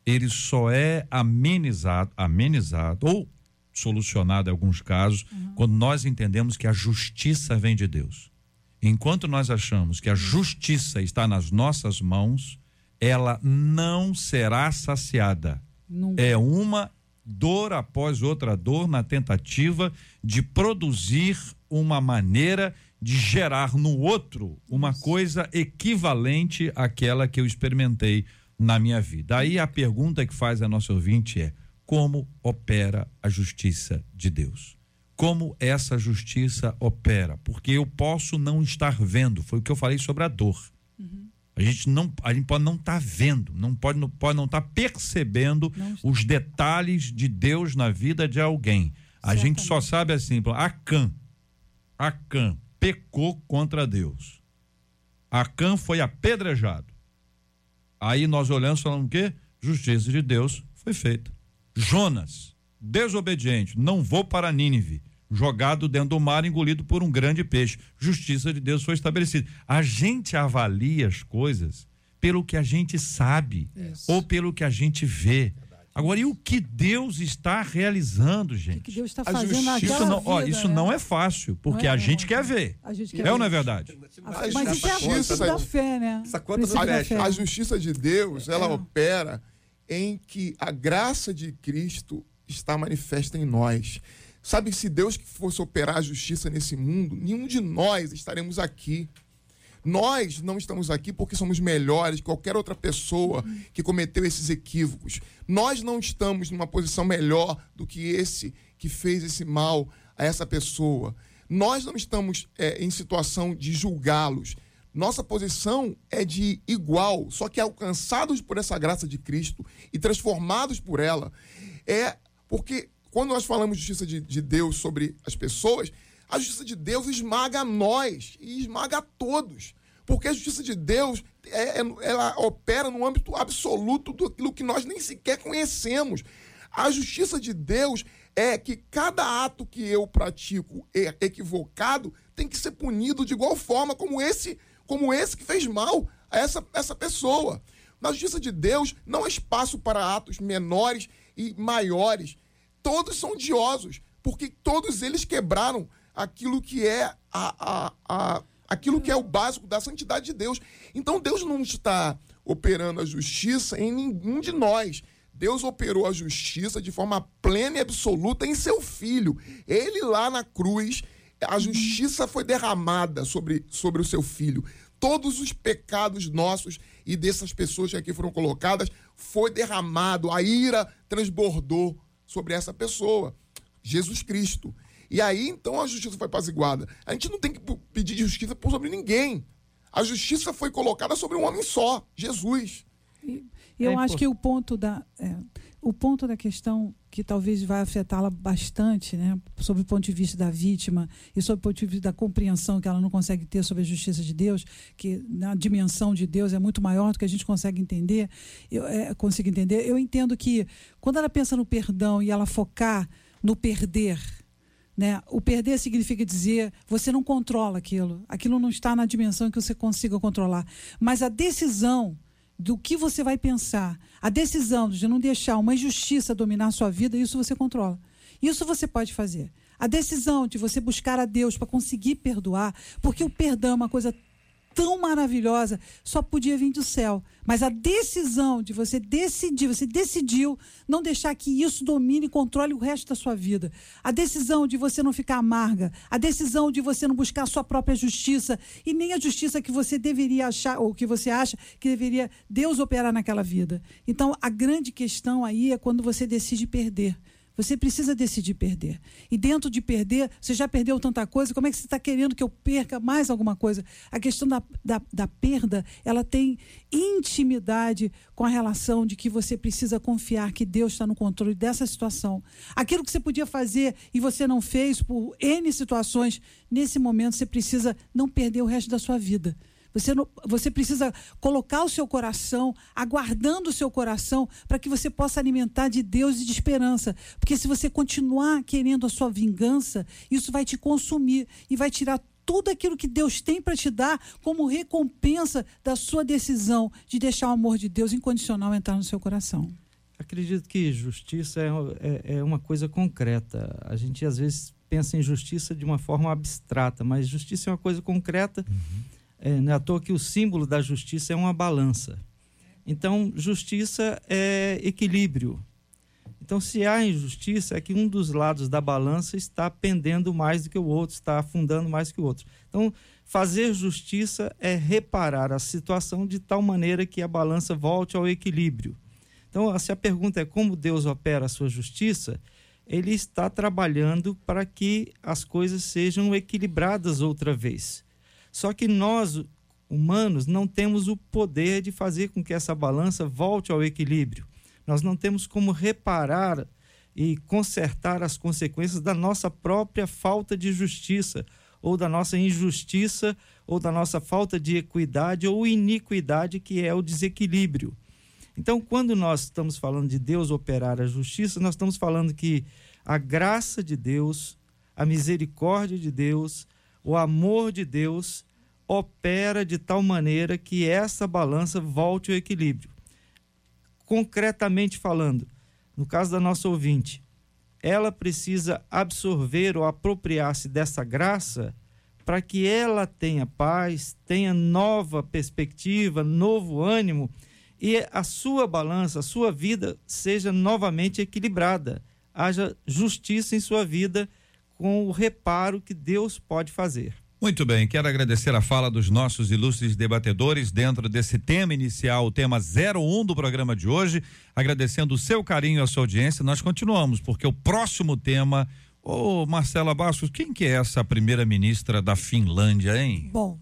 ele só é amenizado, amenizado ou solucionado em alguns casos, quando nós entendemos que a justiça vem de Deus. Enquanto nós achamos que a justiça está nas nossas mãos, ela não será saciada. Nunca. É uma dor após outra dor na tentativa de produzir uma maneira de gerar no outro uma coisa equivalente àquela que eu experimentei na minha vida. Aí a pergunta que faz a nossa ouvinte é: como opera a justiça de Deus? Como essa justiça opera? Porque eu posso não estar vendo, foi o que eu falei sobre a dor. A gente não, a gente pode não estar vendo, não pode, não pode não estar percebendo Não os detalhes de Deus na vida de alguém. A gente só sabe assim, Acã, Acã pecou contra Deus. Acã foi apedrejado. Aí nós olhamos e falamos o quê? Justiça de Deus foi feita. Jonas, desobediente, não vou para Nínive, jogado dentro do mar, engolido por um grande peixe. Justiça de Deus foi estabelecida. A gente avalia as coisas pelo que a gente sabe Isso. ou pelo que a gente vê. Agora, e o que Deus está realizando, O gente? que Deus está A fazendo justiça- naquela Isso não, ó, vida, isso né? não é fácil, porque é, a gente quer ver. A gente quer É ou não é ver. verdade? Mas isso é a da fé, né? Essa conta fé. A justiça de Deus, ela É. opera em que a graça de Cristo está manifesta em nós. Sabe, se Deus que fosse operar a justiça nesse mundo, nenhum de nós estaremos aqui. Nós não estamos aqui porque somos melhores que qualquer outra pessoa que cometeu esses equívocos. Nós não estamos numa posição melhor do que esse que fez esse mal a essa pessoa. Nós não estamos é, em situação de julgá-los. Nossa posição é de igual, só que alcançados por essa graça de Cristo e transformados por ela. É porque quando nós falamos justiça de, de Deus sobre as pessoas, a justiça de Deus esmaga nós e esmaga todos. Porque a justiça de Deus é- é- ela opera no âmbito absoluto daquilo que nós nem sequer conhecemos. A justiça de Deus é que cada ato que eu pratico equivocado tem que ser punido de igual forma como esse, como esse que fez mal a essa, essa pessoa. Na justiça de Deus não há espaço para atos menores e maiores. Todos são odiosos, porque todos eles quebraram aquilo que é a, a, a- aquilo que é o básico da santidade de Deus. Então Deus não está operando a justiça em nenhum de nós. Deus operou a justiça de forma plena e absoluta em seu filho. Ele lá na cruz, a justiça foi derramada sobre, sobre o seu filho. Todos os pecados nossos e dessas pessoas que aqui foram colocadas foi derramado. A ira transbordou sobre essa pessoa, Jesus Cristo. E aí então a justiça foi apaziguada. A gente não tem que pedir justiça por sobre ninguém. A justiça foi colocada sobre um homem só, Jesus. E eu É acho que o ponto da é, o ponto da questão que talvez vai afetá-la bastante, né, sob o ponto de vista da vítima e sob o ponto de vista da compreensão que ela não consegue ter sobre a justiça de Deus, que na dimensão de Deus é muito maior do que a gente consegue entender. Eu é, consigo entender. Eu entendo que quando ela pensa no perdão e ela focar no perder, né? O perder significa dizer você não controla aquilo, aquilo não está na dimensão que você consiga controlar, mas a decisão do que você vai pensar, a decisão de não deixar uma injustiça dominar sua vida, isso você controla. Isso você pode fazer. A decisão de você buscar a Deus para conseguir perdoar, porque o perdão é uma coisa tão maravilhosa, só podia vir do céu. Mas a decisão de você decidir, você decidiu não deixar que isso domine e controle o resto da sua vida. A decisão de você não ficar amarga, a decisão de você não buscar a sua própria justiça e nem a justiça que você deveria achar ou que você acha que deveria Deus operar naquela vida. Então, a grande questão aí é quando você decide perder. Você precisa decidir perder. E dentro de perder, você já perdeu tanta coisa, como é que você está querendo que eu perca mais alguma coisa? A questão da, da, da perda, ela tem intimidade com a relação de que você precisa confiar que Deus está no controle dessa situação. Aquilo que você podia fazer e você não fez por N situações, nesse momento você precisa não perder o resto da sua vida. Você, não, você precisa colocar o seu coração, aguardando o seu coração, para que você possa alimentar de Deus e de esperança. Porque se você continuar querendo a sua vingança, isso vai te consumir e vai tirar tudo aquilo que Deus tem para te dar como recompensa da sua decisão de deixar o amor de Deus incondicional entrar no seu coração. Acredito que justiça é, é, é uma coisa concreta. A gente às vezes pensa em justiça de uma forma abstrata, mas justiça é uma coisa concreta. Uhum. É, não é à toa que o símbolo da justiça é uma balança. Então, justiça é equilíbrio. Então, se há injustiça, é que um dos lados da balança está pendendo mais do que o outro, está afundando mais que o outro. Então, fazer justiça é reparar a situação de tal maneira que a balança volte ao equilíbrio. Então, se a pergunta é como Deus opera a sua justiça, ele está trabalhando para que as coisas sejam equilibradas outra vez. Só que nós, humanos, não temos o poder de fazer com que essa balança volte ao equilíbrio. Nós não temos como reparar e consertar as consequências da nossa própria falta de justiça, ou da nossa injustiça, ou da nossa falta de equidade ou iniquidade, que é o desequilíbrio. Então, quando nós estamos falando de Deus operar a justiça, nós estamos falando que a graça de Deus, a misericórdia de Deus, o amor de Deus opera de tal maneira que essa balança volte ao equilíbrio. Concretamente falando, no caso da nossa ouvinte, ela precisa absorver ou apropriar-se dessa graça para que ela tenha paz, tenha nova perspectiva, novo ânimo e a sua balança, a sua vida seja novamente equilibrada, haja justiça em sua vida com o reparo que Deus pode fazer. Muito bem, quero agradecer a fala dos nossos ilustres debatedores dentro desse tema inicial, o tema 01 do programa de hoje. Agradecendo o seu carinho e a sua audiência. Nós continuamos, porque o próximo tema. Ô, Marcela Bastos, quem que é essa primeira-ministra da Finlândia, hein? Bom,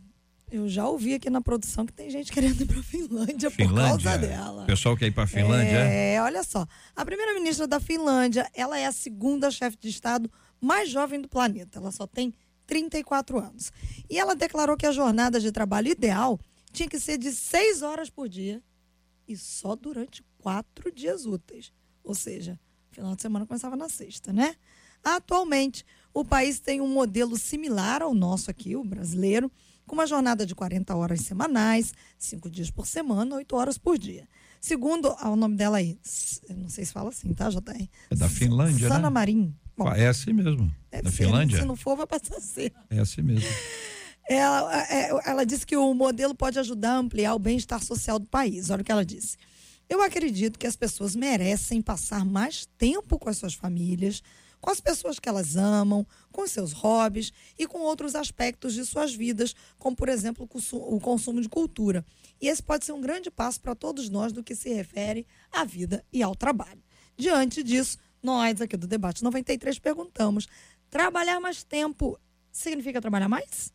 eu já ouvi aqui na produção que tem gente querendo ir para Finlândia, Finlândia por causa dela. O pessoal quer ir para Finlândia? É, é, olha só. A primeira-ministra da Finlândia, ela é a segunda chefe de Estado mais jovem do planeta. Ela só tem 34 anos. E ela declarou que a jornada de trabalho ideal tinha que ser de seis horas por dia e só durante quatro dias úteis. Ou seja, final de semana começava na sexta, né? Atualmente, o país tem um modelo similar ao nosso aqui, o brasileiro, com uma jornada de 40 horas semanais, cinco dias por semana, oito horas por dia. Segundo, o nome dela aí, não sei se fala assim, tá, JR? É da Finlândia, Sana né? Marim. Bom, é assim mesmo. Da ser, Finlândia? Se não for, vai passar a ser. É assim mesmo. Ela, é, ela disse que o modelo pode ajudar a ampliar o bem-estar social do país. Olha o que ela disse. Eu acredito que as pessoas merecem passar mais tempo com as suas famílias, com as pessoas que elas amam, com seus hobbies e com outros aspectos de suas vidas, como, por exemplo, o consumo de cultura. E esse pode ser um grande passo para todos nós do que se refere à vida e ao trabalho. Diante disso, nós aqui do Debate 93 perguntamos: trabalhar mais tempo significa trabalhar mais?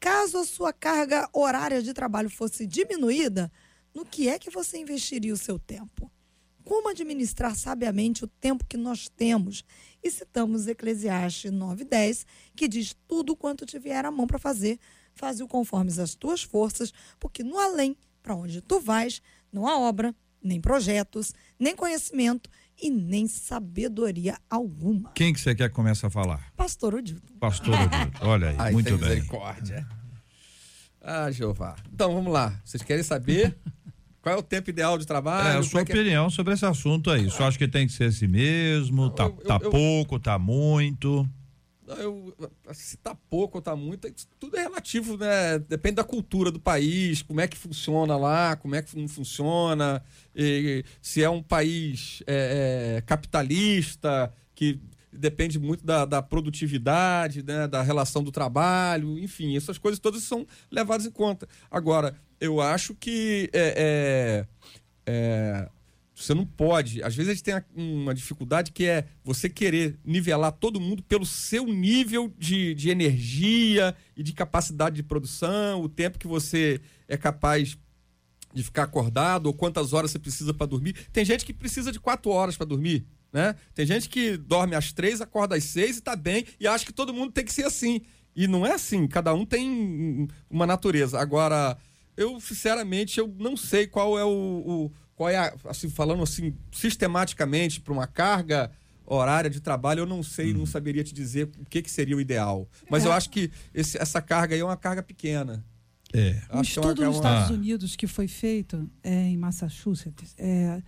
Caso a sua carga horária de trabalho fosse diminuída, no que é que você investiria o seu tempo? Como administrar sabiamente o tempo que nós temos? E citamos Eclesiastes 9:10, que diz: Tudo quanto te vier à mão para fazer, faz-o conforme as tuas forças, porque no além, para onde tu vais, não há obra, nem projetos, nem conhecimento e nem sabedoria alguma. Quem que você quer que comece a falar? Pastor Odilto. Pastor Odilto, olha aí, Ai, muito bem. Misericórdia. Ah, Jeová. Então, vamos lá. Vocês querem saber qual é o tempo ideal de trabalho? É, a sua é, é opinião é... sobre esse assunto aí. Só acho que tem que ser assim mesmo? tá, eu, tá eu, pouco, tá muito? Eu, se tá pouco ou tá muito, tudo é relativo, né? Depende da cultura do país, como é que funciona lá, como é que não funciona, e, se é um país é, é, capitalista, que depende muito da, da, produtividade, né? da relação do trabalho, enfim, essas coisas todas são levadas em conta. Agora, eu acho que é, é, é você não pode. Às vezes a gente tem uma dificuldade que é você querer nivelar todo mundo pelo seu nível de, de energia e de capacidade de produção, o tempo que você é capaz de ficar acordado ou quantas horas você precisa para dormir. Tem gente que precisa de quatro horas para dormir. Né? Tem gente que dorme às três, acorda às seis e está bem e acha que todo mundo tem que ser assim. E não é assim, cada um tem uma natureza. Agora, eu sinceramente eu não sei qual é o, o qual é a, assim, falando assim, sistematicamente para uma carga horária de trabalho, eu não sei, não saberia te dizer o que, que seria o ideal. Mas eu acho que esse- essa carga aí é uma carga pequena. É. Um Acho que é uma- estudo é nos uma- Estados. Unidos que foi feito é, em Massachusetts é,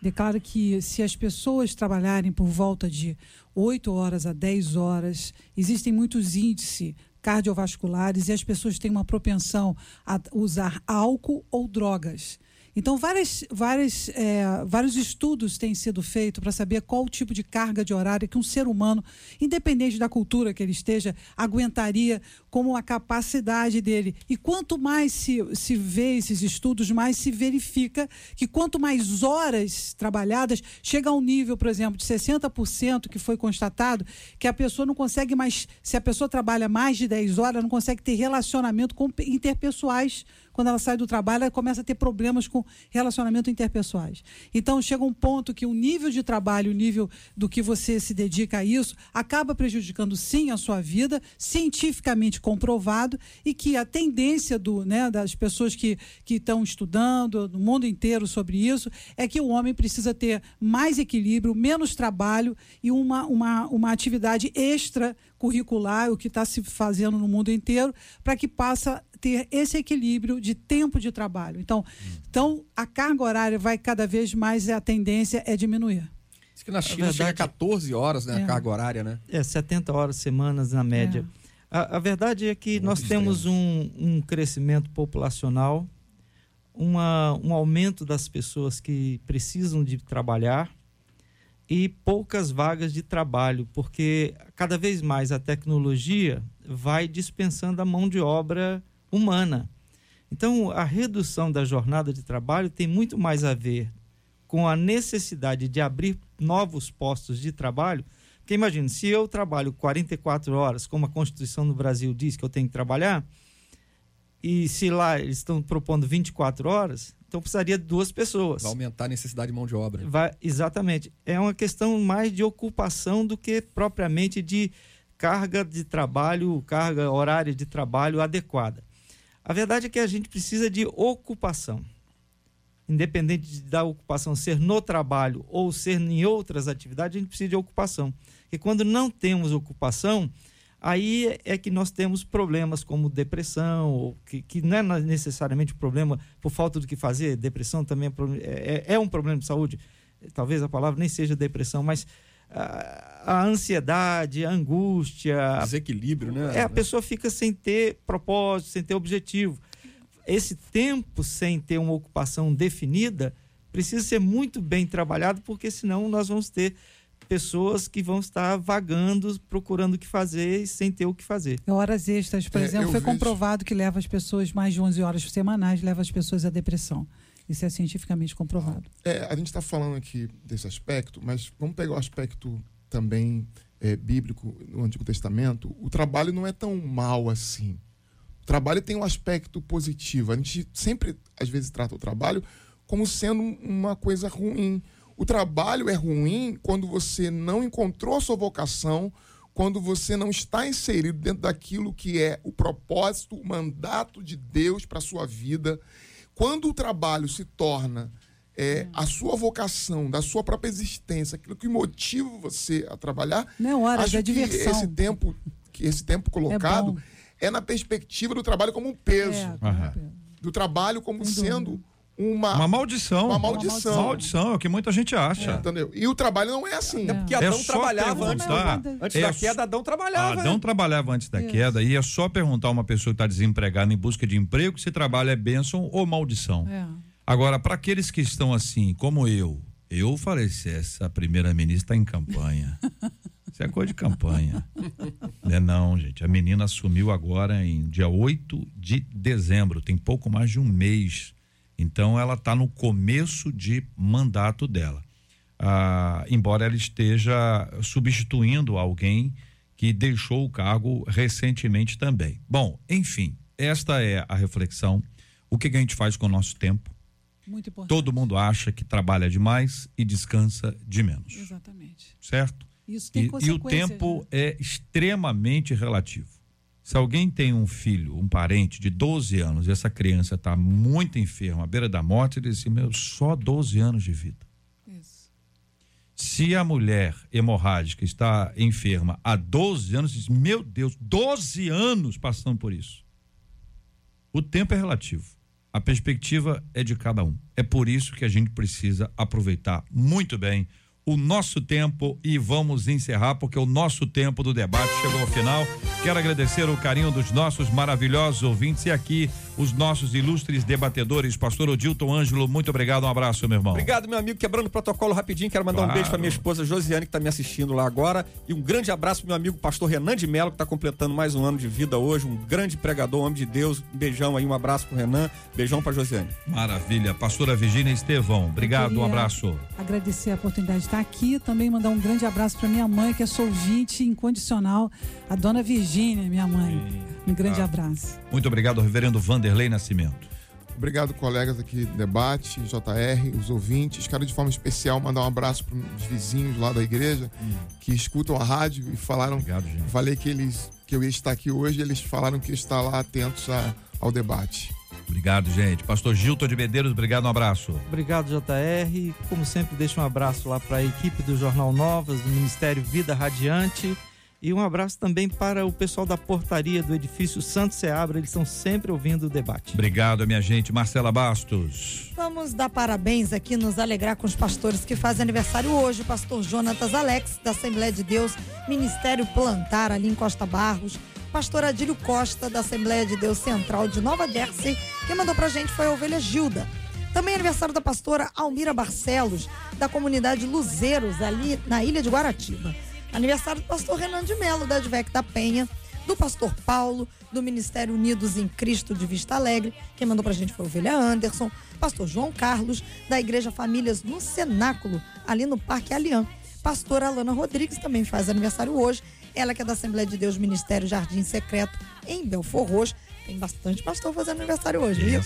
declara que se as pessoas trabalharem por volta de 8 horas a 10 horas, existem muitos índices cardiovasculares e as pessoas têm uma propensão a usar álcool ou drogas. Então, várias, várias, é, vários estudos têm sido feitos para saber qual o tipo de carga de horário que um ser humano, independente da cultura que ele esteja, aguentaria como a capacidade dele. E quanto mais se, se vê esses estudos, mais se verifica que quanto mais horas trabalhadas, chega a um nível, por exemplo, de 60% que foi constatado, que a pessoa não consegue mais, se a pessoa trabalha mais de 10 horas, não consegue ter relacionamento com interpessoais quando ela sai do trabalho, ela começa a ter problemas com relacionamento interpessoais. Então, chega um ponto que o nível de trabalho, o nível do que você se dedica a isso, acaba prejudicando sim a sua vida, cientificamente comprovado, e que a tendência do, né, das pessoas que estão estudando no mundo inteiro sobre isso é que o homem precisa ter mais equilíbrio, menos trabalho e uma, uma, uma atividade extra curricular, o que está se fazendo no mundo inteiro, para que possa ter esse equilíbrio de tempo de trabalho. Então, então a carga horária vai cada vez mais, a tendência é diminuir. Diz que na China verdade- chega a 14 horas, né? É. A carga horária, né? É, 70 horas semanas na média. A, a verdade é que nós temos um, um crescimento populacional, uma, um aumento das pessoas que precisam de trabalhar e poucas vagas de trabalho, porque cada vez mais a tecnologia vai dispensando a mão de obra humana. Então, a redução da jornada de trabalho tem muito mais a ver com a necessidade de abrir novos postos de trabalho. Porque imagine, se eu trabalho 44 horas, como a Constituição do Brasil diz que eu tenho que trabalhar, e se lá eles estão propondo 24 horas, então precisaria de duas pessoas. Vai aumentar a necessidade de mão de obra. Vai- exatamente. É uma questão mais de ocupação do que propriamente de carga de trabalho, carga horária de trabalho adequada. A verdade é que a gente precisa de ocupação. Independente de- da ocupação ser no trabalho ou ser em outras atividades, a gente precisa de ocupação. E quando não temos ocupação, aí é que nós temos problemas como depressão, ou que, que não é necessariamente um problema por falta do que fazer, depressão também é, pro- é- é um problema de saúde. Talvez a palavra nem seja depressão, mas a, a ansiedade, a angústia, Desequilíbrio, né? é, a pessoa fica sem ter propósito, sem ter objetivo. Esse tempo sem ter uma ocupação definida precisa ser muito bem trabalhado, porque senão nós vamos ter pessoas que vão estar vagando, procurando o que fazer e sem ter o que fazer. Horas extras, por É, exemplo, foi vejo- comprovado que leva as pessoas mais de 11 horas semanais, leva as pessoas à depressão. Isso é cientificamente comprovado. É, a gente está falando aqui desse aspecto, mas vamos pegar o aspecto também é, bíblico no Antigo Testamento. O trabalho não é tão mal assim. O trabalho tem um aspecto positivo. A gente sempre, às vezes, trata o trabalho como sendo uma coisa ruim. O trabalho é ruim quando você não encontrou a sua vocação, quando você não está inserido dentro daquilo que é o propósito, o mandato de Deus para a sua vida. Quando o trabalho se torna é, a sua vocação, da sua própria existência, aquilo que motiva você a trabalhar, Não é horas, acho é que diversão. esse tempo, que esse tempo colocado bom. é, na perspectiva do trabalho como um peso, É, do trabalho como Sem sendo uma, Uma maldição. Uma maldição. Maldição, é o que muita gente acha. entendeu? E o trabalho não é assim. É. Porque É Adão só trabalhava antes, da- antes É da queda, Adão trabalhava. Adão trabalhava antes da Isso. queda e é só perguntar a uma pessoa que está desempregada em busca de emprego se trabalho é bênção ou maldição. É. Agora, para aqueles que estão assim, como eu, eu falei, se essa primeira-ministra está em campanha. Isso é coisa de campanha. Não é não, gente. A menina assumiu agora em dia 8 de dezembro, tem pouco mais de um mês. Então ela está no começo de mandato dela. Ah, embora ela esteja substituindo alguém que deixou o cargo recentemente também. Bom, enfim, esta é a reflexão. O que, que a gente faz com o nosso tempo? Muito importante. Todo mundo acha que trabalha demais e descansa de menos, Exatamente. certo? Isso tem E, e o tempo né? é extremamente relativo. Se alguém tem um filho, um parente de 12 anos e essa criança está muito enferma, à beira da morte, ele diz assim, meu, só 12 anos de vida. Isso. Se a mulher hemorrágica está enferma há 12 anos, diz: Meu Deus, 12 anos passando por isso. O tempo é relativo. A perspectiva é de cada um. É por isso que a gente precisa aproveitar muito bem o nosso tempo e vamos encerrar porque o nosso tempo do debate chegou ao final. Quero agradecer o carinho dos nossos maravilhosos ouvintes e aqui os nossos ilustres debatedores, pastor Odilton Ângelo, muito obrigado, um abraço, meu irmão. Obrigado, meu amigo, quebrando o protocolo rapidinho, quero mandar Claro. um beijo pra minha esposa Josiane, que tá me assistindo lá agora, e um grande abraço pro meu amigo pastor Renan de Mello, que tá completando mais um ano de vida hoje, um grande pregador, homem de Deus, um beijão aí, um abraço pro Renan, beijão pra Josiane. Maravilha. Pastora Virgínia Estevão, obrigado, um abraço. Agradecer a oportunidade de estar aqui. Também mandar um grande abraço para minha mãe, que é sua ouvinte incondicional, a dona Virgínia, minha mãe. Um grande Ah. abraço. Muito obrigado, reverendo Vanderlei Nascimento. Obrigado, colegas aqui do debate, JR, os ouvintes. Quero de forma especial mandar um abraço para os vizinhos lá da igreja que escutam a rádio e falaram. Obrigado, gente. Falei que eles que eu ia estar aqui hoje, eles falaram que ia estar lá atentos a- ao debate. Obrigado, gente. Pastor Gilton de Medeiros, obrigado, um abraço. Obrigado, JR. Como sempre, deixo um abraço lá para a equipe do Jornal Novas, do Ministério Vida Radiante. E um abraço também para o pessoal da portaria do edifício Santo Seabra. Eles estão sempre ouvindo o debate. Obrigado, minha gente. Marcela Bastos. Vamos dar parabéns aqui, nos alegrar com os pastores que fazem aniversário hoje. O pastor Jonatas Alex, da Assembleia de Deus, Ministério Plantar, ali em Costa Barros. Pastor Adílio Costa, da Assembleia de Deus Central de Nova Jersey. Quem mandou pra gente foi a ovelha Gilda. Também aniversário da pastora Almira Barcelos, da comunidade Luzeiros, ali na ilha de Guaratiba. Aniversário do pastor Renan de Melo, da Advec da Penha. Do pastor Paulo, do Ministério Unidos em Cristo de Vista Alegre. Quem mandou pra gente foi a ovelha Anderson. Pastor João Carlos, da Igreja Famílias no Cenáculo, ali no Parque Alian. Pastora Alana Rodrigues também faz aniversário hoje. Ela que é da Assembleia de Deus Ministério Jardim Secreto, em Belfor Roxo. Tem bastante pastor fazendo aniversário hoje, viu?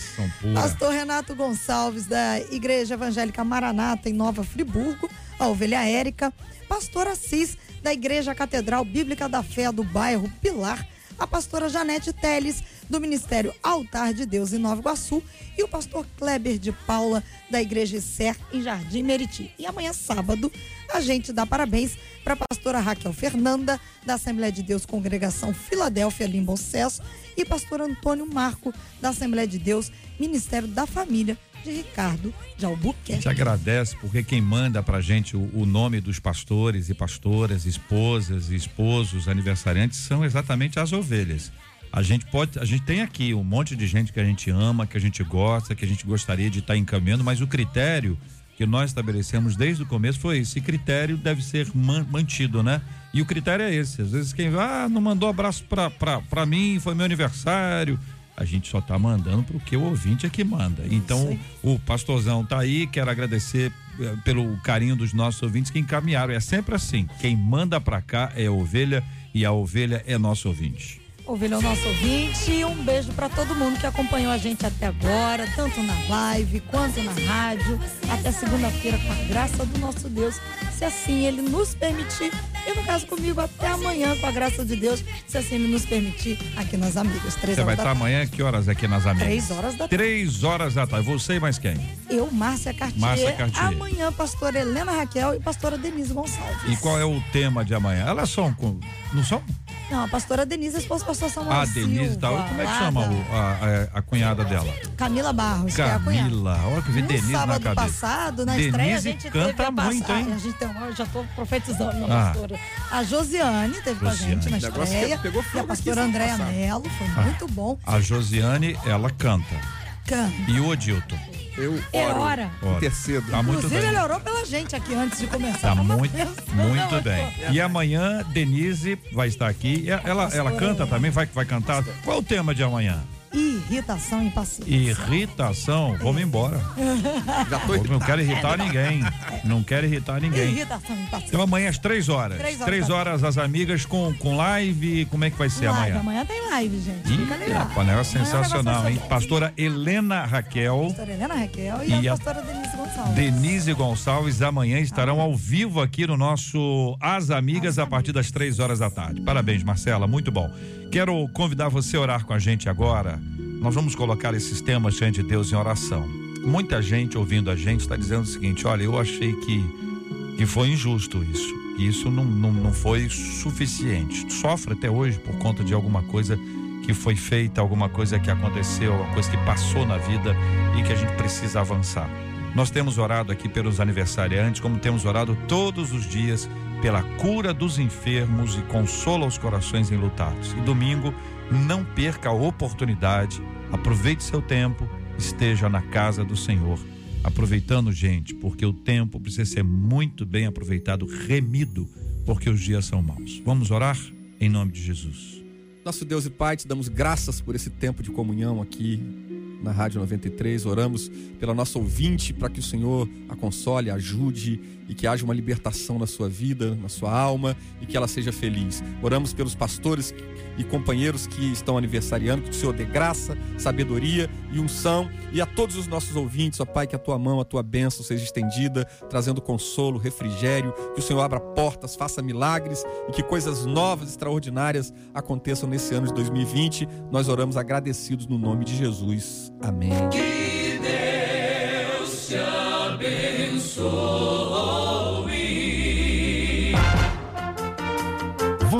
Pastor Renato Gonçalves, da Igreja Evangélica Maranata, em Nova Friburgo. A ovelha Érica. Pastor Assis, da Igreja Catedral Bíblica da Fé do bairro Pilar. A pastora Janete Teles, do Ministério Altar de Deus em Nova Iguaçu. E o pastor Kleber de Paula, da Igreja Ser, em Jardim Meriti. E amanhã, sábado, a gente dá parabéns para a pastora Raquel Fernanda, da Assembleia de Deus Congregação Filadélfia, ali em. E pastor Antônio Marco, da Assembleia de Deus Ministério da Família, de Ricardo de Albuquerque. Te agradece porque quem manda pra gente o, o nome dos pastores e pastoras, esposas e esposos aniversariantes são exatamente as ovelhas. A gente pode, a gente tem aqui um monte de gente que a gente ama, que a gente gosta, que a gente gostaria de estar encaminhando, mas o critério que nós estabelecemos desde o começo foi esse critério deve ser man- mantido, né? E o critério é esse. Às vezes quem ah, não mandou abraço pra mim, foi meu aniversário. A gente só tá mandando porque o ouvinte é que manda. Então, o pastorzão tá aí, quero agradecer eh, pelo carinho dos nossos ouvintes que encaminharam. É sempre assim, quem manda pra cá é a ovelha e a ovelha é nosso ouvinte. Ovelha é o nosso ouvinte e um beijo para todo mundo que acompanhou a gente até agora, tanto na live quanto na rádio. Até segunda-feira, com a graça do nosso Deus, se assim ele nos permitir. E no caso comigo, até amanhã, com a graça de Deus, se assim ele nos permitir, aqui nas Amigas. Três Você vai estar tarde. amanhã, que horas aqui nas amigas? Três horas da tarde. Três horas da tarde. Você e mais quem? Eu, Márcia Cartier. Márcia Cartier. Amanhã, pastora Helena Raquel e pastora Denise Gonçalves. E qual é o tema de amanhã? Elas são. com- Não são? Não, a pastora Denise, a esposa do pastor Samuel A Denise tal. Como é que chama o- a, a- a cunhada dela? Camila Barros, que é a cunhada. Camila. Olha que vê No Denise na sábado cabeça. passado, na Denise estreia, a gente canta muito, hein? Ah, a gente tem, eu já tô profetizando, não, Ah. pastora. A Josiane teve com a Josiane. gente na estreia. pegou E a pastora Andréa. Mello, foi Ah. muito bom. A Josiane, ela canta. Canta. E o Odilton? Eu É oro, hora. Ora, intercedo. Tá muito Inclusive, bem. ele orou pela gente aqui antes de começar. Tá Tava muito, pensando, muito bem. E amanhã, Denise vai estar aqui. E Ela, ela canta também, vai, vai cantar. Qual é o tema de amanhã? Irritação e impaciência. Irritação. Vamos embora. Já tô não quero É, irritar ninguém. Não quero irritar ninguém. Irritação e impaciência. Então amanhã às três horas. Três horas Três horas as amigas com, com live. Como é que vai ser Live, amanhã? amanhã tem live, gente. Ih, Fica ligado. rapaz, negócio Amanhã o sensacional, hein? Pastora Helena Raquel. Pastora Helena Raquel e, E a a- pastora Denise Gonçalves. Denise Gonçalves amanhã estarão ao vivo aqui no nosso As Amigas a partir das três horas da tarde. Parabéns, Marcela, muito bom. Quero convidar você a orar com a gente agora. Nós vamos colocar esses temas diante de Deus em oração. Muita gente ouvindo a gente está dizendo o seguinte: olha, eu achei que que foi injusto isso. Isso não, não, não foi suficiente. Sofre até hoje por conta de alguma coisa que foi feita, alguma coisa que aconteceu, alguma coisa que passou na vida e que a gente precisa avançar. Nós temos orado aqui pelos aniversariantes, como temos orado todos os dias pela cura dos enfermos e consola os corações enlutados. E domingo, não perca a oportunidade, aproveite seu tempo, esteja na casa do Senhor. Aproveitando, gente, porque o tempo precisa ser muito bem aproveitado, remido, porque os dias são maus. Vamos orar em nome de Jesus. Nosso Deus e Pai, te damos graças por esse tempo de comunhão aqui na Rádio 93. Oramos pela nossa ouvinte para que o Senhor a console, ajude e que haja uma libertação na sua vida, na sua alma e que ela seja feliz. Oramos pelos pastores e companheiros que estão aniversariando, que o Senhor dê graça, sabedoria e unção. E a todos os nossos ouvintes, ó Pai, que a tua mão, a tua bênção seja estendida, trazendo consolo, refrigério, que o Senhor abra portas, faça milagres e que coisas novas, extraordinárias aconteçam nesse ano de 2020. Nós oramos agradecidos no nome de Jesus. Amém. Que Deus te abençoe.